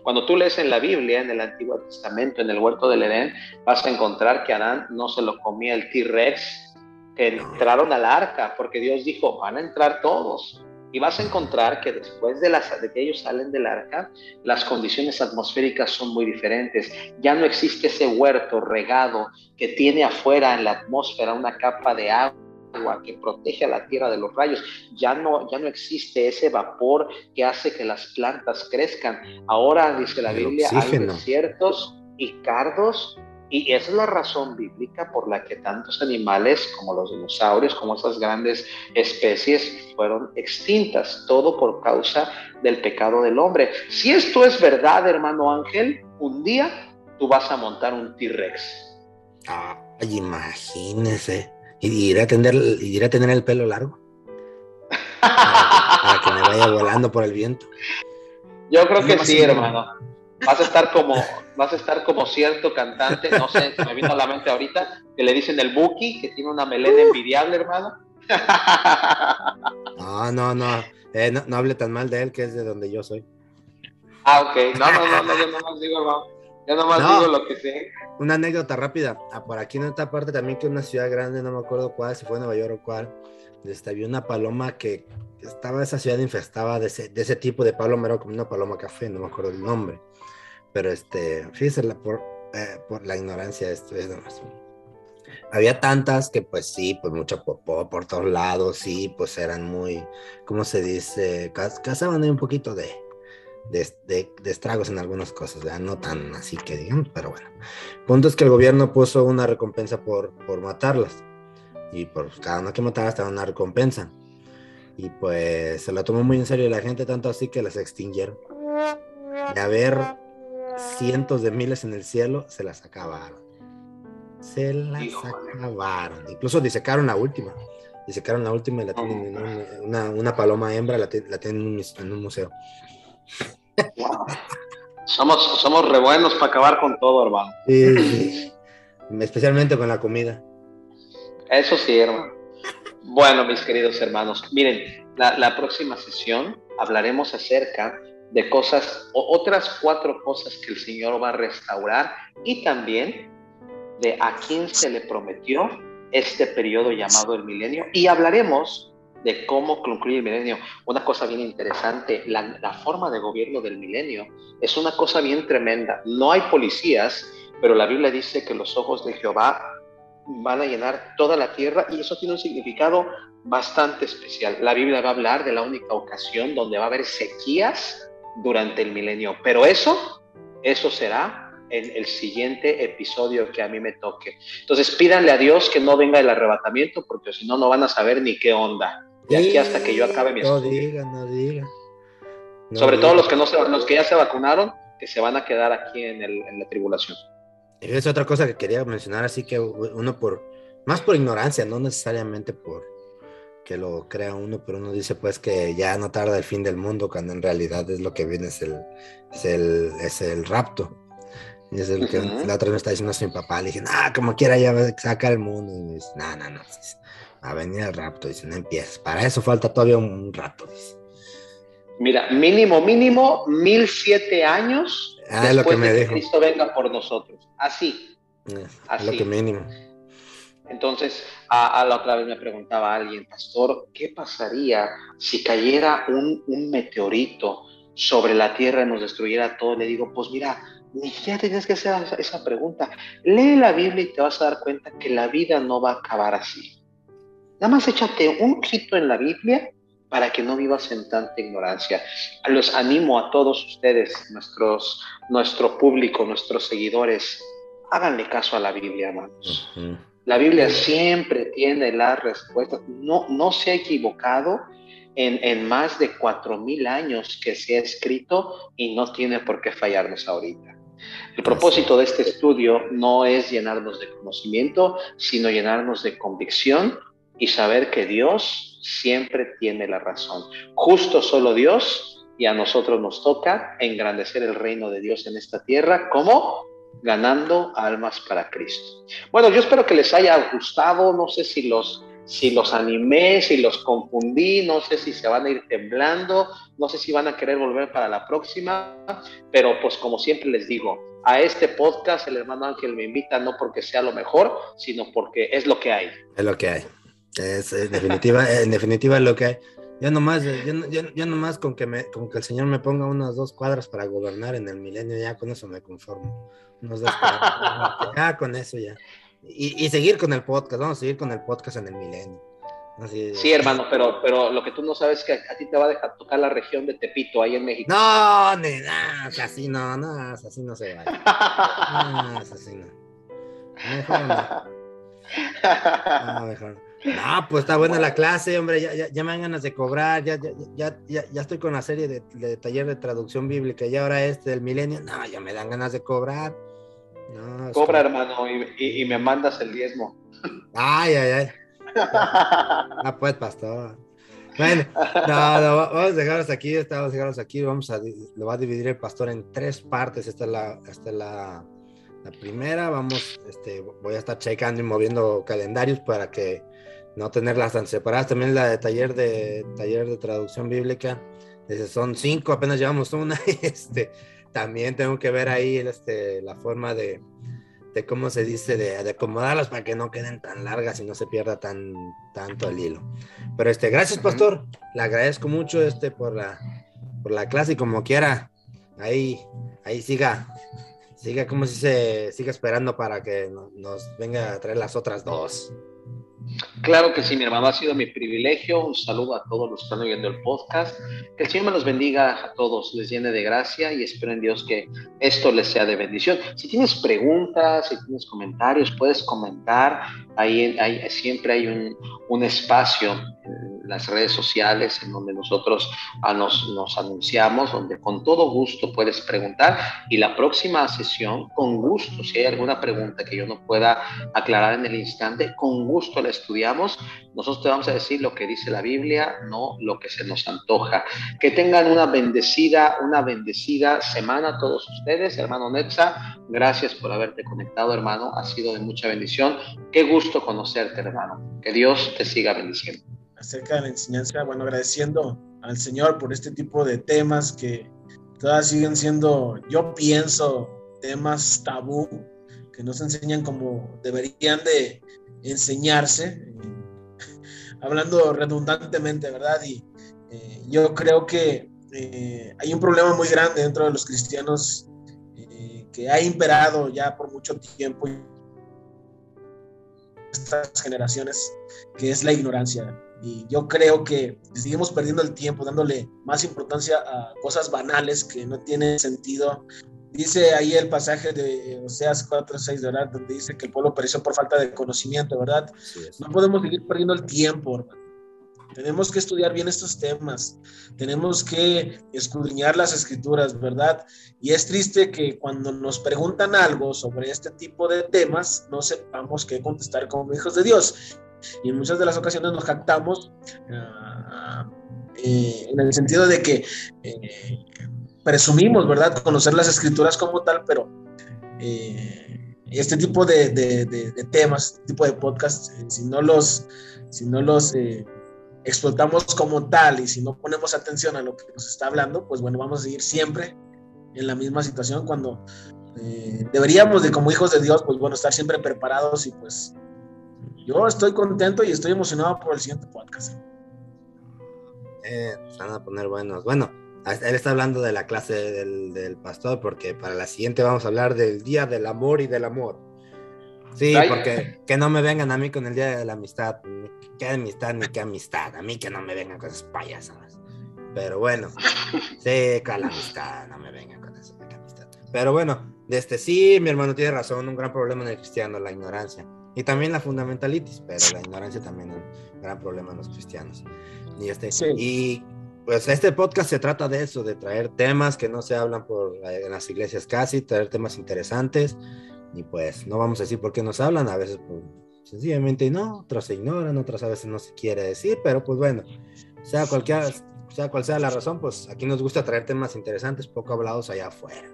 Cuando tú lees en la Biblia, en el Antiguo Testamento, en el huerto del Edén, vas a encontrar que Adán no se lo comía el T-Rex, que entraron al arca, porque Dios dijo, van a entrar todos. Y vas a encontrar que después de, las, de que ellos salen del arca, las condiciones atmosféricas son muy diferentes. Ya no existe ese huerto regado que tiene afuera en la atmósfera una capa de agua que protege a la tierra de los rayos. Ya no, ya no existe ese vapor que hace que las plantas crezcan. Ahora, dice la Biblia, hay desiertos y cardos y esa es la razón bíblica por la que tantos animales como los dinosaurios, como esas grandes especies, fueron extintas, todo por causa del pecado del hombre. Si esto es verdad, hermano Ángel, un día tú vas a montar un T-Rex. Ay, imagínese. ¿Y iré a tener, iré a tener el pelo largo? para que me vaya volando por el viento. Yo creo que sí, hermano. Vas a estar como, vas a estar como cierto cantante, no sé, se me vino a la mente ahorita, que le dicen el Buki, que tiene una melena envidiable, hermano. No, no, no, eh, no, no, hable tan mal de él, que es de donde yo soy. Ah, ok, no, no, no, yo nomás digo, no, yo nomás digo lo que sé. Una anécdota rápida, ah, por aquí en otra parte también que una ciudad grande, no me acuerdo cuál, si fue Nueva York o cuál, este, había una paloma que estaba esa ciudad infestada de ese, de ese tipo de paloma, era como una paloma café, no me acuerdo el nombre pero este, fíjese por, eh, por la ignorancia de esto, es Había tantas que pues sí, pues mucha popó por todos lados, sí, pues eran muy, ¿cómo se dice? Cazaban un poquito de, de, estragos en algunas cosas, ¿verdad? no tan así que digamos, pero bueno. Punto es que el gobierno puso una recompensa por, por matarlas. Y por cada una que mataba estaba una recompensa. Y pues se la tomó muy en serio la gente, tanto así que las extinguieron. A ver cientos de miles en el cielo, se las acabaron. Se las acabaron. Incluso disecaron la última. Disecaron la última y la tienen en una, una, paloma hembra, la, la tienen en un, museo. Somos, somos re buenos para acabar con todo, hermano. Sí, especialmente con la comida. Eso sí, hermano. Bueno, mis queridos hermanos, miren, la, próxima sesión hablaremos acerca de cosas, o otras cuatro cosas que el Señor va a restaurar y también de a quién se le prometió este periodo llamado el milenio y hablaremos de cómo concluir el milenio. Una cosa bien interesante, la, forma de gobierno del milenio es una cosa bien tremenda. No hay policías, pero la Biblia dice que los ojos de Jehová van a llenar toda la tierra y eso tiene un significado bastante especial. La Biblia va a hablar de la única ocasión donde va a haber sequías durante el milenio. Pero eso, eso será en el siguiente episodio que a mí me toque. Entonces pídanle a Dios que no venga el arrebatamiento, porque si no, no van a saber ni qué onda. De aquí hasta que yo acabe mi no Diga, no diga. Sobre todo los que, no se, los que ya se vacunaron, que se van a quedar aquí en, el, en la tribulación. Es otra cosa que quería mencionar, así que uno por, más por ignorancia, no necesariamente por, que lo crea uno, pero uno dice pues que ya no tarda el fin del mundo, cuando en realidad es lo que viene, es el, es el, es el rapto. Y es el que la otra vez me está diciendo a mi papá, le dije, ah, como quiera ya va a sacar el mundo. Y me dice, no, no, no, va a venir el rapto, dice, no empieces, para eso falta todavía un rato, dice. Mira, mínimo, mínimo, mil siete años ah, después lo que me de que Cristo venga por nosotros. Así. así. lo que mínimo. Entonces, a, la otra vez me preguntaba alguien, pastor, ¿qué pasaría si cayera un, meteorito sobre la Tierra y nos destruyera todo? Le digo, pues mira, ni siquiera tienes que hacer esa pregunta. Lee la Biblia y te vas a dar cuenta que la vida no va a acabar así. Nada más échate un ojito en la Biblia para que no vivas en tanta ignorancia. Los animo a todos ustedes, nuestros, nuestro público, nuestros seguidores, háganle caso a la Biblia, hermanos. La Biblia siempre tiene la respuesta. No, no se ha equivocado en, en más de cuatro mil años que se ha escrito y no tiene por qué fallarnos ahorita. El propósito de este estudio no es llenarnos de conocimiento, sino llenarnos de convicción y saber que Dios siempre tiene la razón. Justo solo Dios y a nosotros nos toca engrandecer el reino de Dios en esta tierra como ganando almas para Cristo. Bueno, yo espero que les haya gustado, no sé si los si los animé, si los confundí, no sé si se van a ir temblando, no sé si van a querer volver para la próxima, pero pues como siempre les digo, a este podcast el hermano Ángel me invita no porque sea lo mejor, sino porque es lo que hay. Es lo que hay. Es, en definitiva, en definitiva lo que hay. Ya nomás, ya, nomás con que, me, con que el Señor me ponga unas dos cuadras para gobernar en el milenio, ya con eso me conformo. Unos dos cuadras. ya con eso ya. Y, seguir con el podcast, vamos a seguir con el podcast en el milenio. sí, hermano, pero, pero lo que tú no sabes es que a, ti te va a dejar tocar la región de Tepito, ahí en México. No, ni nada, así no, no, así no se va. No, así no. Mejor no. No, mejor no. pues está buena la clase, hombre, ya, ya, ya, me dan ganas de cobrar, ya, ya, ya, ya, estoy con la serie de, de, taller de traducción bíblica y ahora este del milenio, no, ya me dan ganas de cobrar. Cobra, hermano, y, me mandas el diezmo. Ay, ay, ay. ah, pues, pastor. Bueno, no, vamos a dejarlos aquí, vamos a dejarlos aquí, vamos a, lo va a dividir el pastor en tres partes, esta es la, esta es la, la primera, vamos, este, voy a estar checando y moviendo calendarios para que no tenerlas tan separadas, también la de taller de, taller de traducción bíblica, son cinco, apenas llevamos una, este, también tengo que ver ahí este, la forma de, de cómo se dice, de, de, acomodarlas para que no queden tan largas y no se pierda tan, tanto el hilo. Pero este, gracias, pastor. Le agradezco mucho este, por, la, por la clase y como quiera, ahí, ahí siga, siga como si se siga esperando para que nos venga a traer las otras dos. Claro que sí, mi hermano, ha sido mi privilegio. Un saludo a todos los que están oyendo el podcast. Que el Señor me los bendiga a todos, les llene de gracia y espero en Dios que esto les sea de bendición. Si tienes preguntas, si tienes comentarios, puedes comentar. Ahí, siempre hay un, un espacio las redes sociales en donde nosotros ah, nos, nos, anunciamos, donde con todo gusto puedes preguntar y la próxima sesión, con gusto, si hay alguna pregunta que yo no pueda aclarar en el instante, con gusto la estudiamos. Nosotros te vamos a decir lo que dice la Biblia, no lo que se nos antoja. Que tengan una bendecida, una bendecida semana todos ustedes, hermano Netza. Gracias por haberte conectado, hermano. Ha sido de mucha bendición. Qué gusto conocerte, hermano. Que Dios te siga bendiciendo acerca de la enseñanza, bueno, agradeciendo al Señor por este tipo de temas que todavía siguen siendo, yo pienso, temas tabú, que no se enseñan como deberían de enseñarse, hablando redundantemente, ¿verdad? Y eh, yo creo que eh, hay un problema muy grande dentro de los cristianos eh, que ha imperado ya por mucho tiempo estas generaciones, que es la ignorancia. Y yo creo que seguimos perdiendo el tiempo dándole más importancia a cosas banales que no tienen sentido. Dice ahí el pasaje de Oseas 4.6, ¿verdad? Donde dice que el pueblo pereció por falta de conocimiento, ¿verdad? no podemos seguir perdiendo el tiempo, hermano. Tenemos que estudiar bien estos temas, tenemos que escudriñar las escrituras, ¿verdad? Y es triste que cuando nos preguntan algo sobre este tipo de temas, no sepamos qué contestar como hijos de Dios. Y en muchas de las ocasiones nos captamos ah, eh, en el sentido de que eh, presumimos, ¿verdad?, conocer las escrituras como tal, pero eh, este tipo de, temas, este tipo de podcasts, si no los, si no los explotamos como tal y si no ponemos atención a lo que nos está hablando, pues bueno, vamos a seguir siempre en la misma situación cuando deberíamos de como hijos de Dios, pues bueno, estar siempre preparados y pues yo estoy contento y estoy emocionado por el siguiente podcast. Eh, van a poner buenos. Bueno, él está hablando de la clase del, pastor porque para la siguiente vamos a hablar del Día del Amor y del Amor. Sí, porque que no me vengan a mí con el día de la amistad. ¿Qué amistad ni qué amistad? A mí que no me vengan con esas payasadas. Pero bueno, sí, con la amistad, no me vengan con eso, amistad. Pero bueno, este sí, mi hermano tiene razón, un gran problema en el cristiano, la ignorancia. Y también la fundamentalitis, pero la ignorancia también es un gran problema en los cristianos. Y, este, y pues este podcast se trata de eso, de traer temas que no se hablan por, en las iglesias casi, traer temas interesantes. Y pues no vamos a decir por qué nos hablan, a veces pues, sencillamente no, otras se ignoran, otras a veces no se quiere decir, pero pues bueno, sea cualquiera, sea cual sea la razón, pues aquí nos gusta traer temas interesantes, poco hablados allá afuera.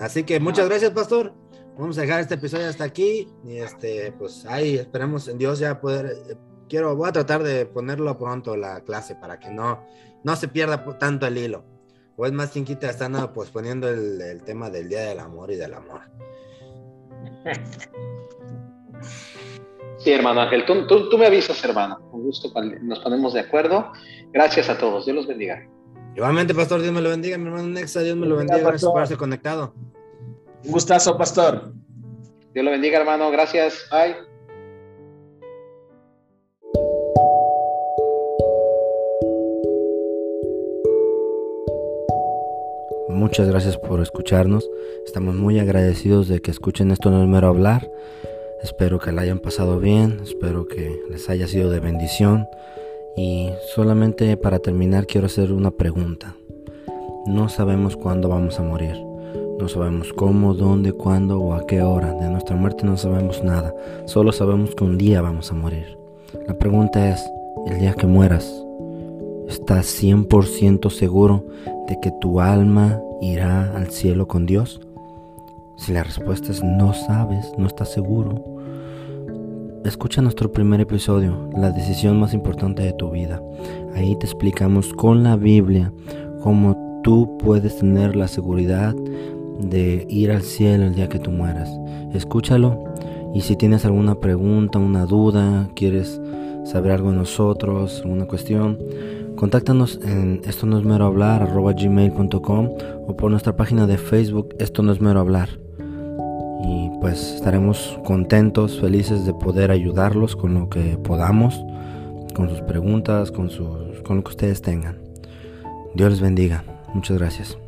Así que muchas gracias, pastor. Vamos a dejar este episodio hasta aquí y este, pues ahí esperemos en Dios ya poder. Eh, quiero, voy a tratar de ponerlo pronto la clase para que no, no se pierda tanto el hilo. O es más, quita están pues poniendo el, el tema del Día del Amor y del Amor. Sí, hermano Ángel, tú, tú, tú, me avisas, hermano. Con gusto nos ponemos de acuerdo. Gracias a todos. Dios los bendiga. Igualmente, pastor, Dios me lo bendiga. Mi hermano Nexa, Dios me lo bendiga. Gracias por haberse conectado. Un gustazo, pastor. Dios lo bendiga, hermano. Gracias. Bye. Muchas gracias por escucharnos. Estamos muy agradecidos de que escuchen esto no es mero hablar. Espero que la hayan pasado bien, espero que les haya sido de bendición. Y solamente para terminar quiero hacer una pregunta. No sabemos cuándo vamos a morir. No sabemos cómo, dónde, cuándo o a qué hora. De nuestra muerte no sabemos nada. Solo sabemos que un día vamos a morir. La pregunta es, el día que mueras, ¿estás 100% seguro de que tu alma irá al cielo con Dios? Si la respuesta es no sabes, no estás seguro, escucha nuestro primer episodio, la decisión más importante de tu vida. Ahí te explicamos con la Biblia cómo tú puedes tener la seguridad de ir al cielo el día que tú mueras. Escúchalo y si tienes alguna pregunta, una duda, quieres saber algo de nosotros, alguna cuestión, contáctanos en esto no es mero hablar gmail.com o por nuestra página de Facebook esto no es mero hablar y pues estaremos contentos, felices de poder ayudarlos con lo que podamos, con sus preguntas, con, sus, con lo que ustedes tengan. Dios les bendiga. Muchas gracias.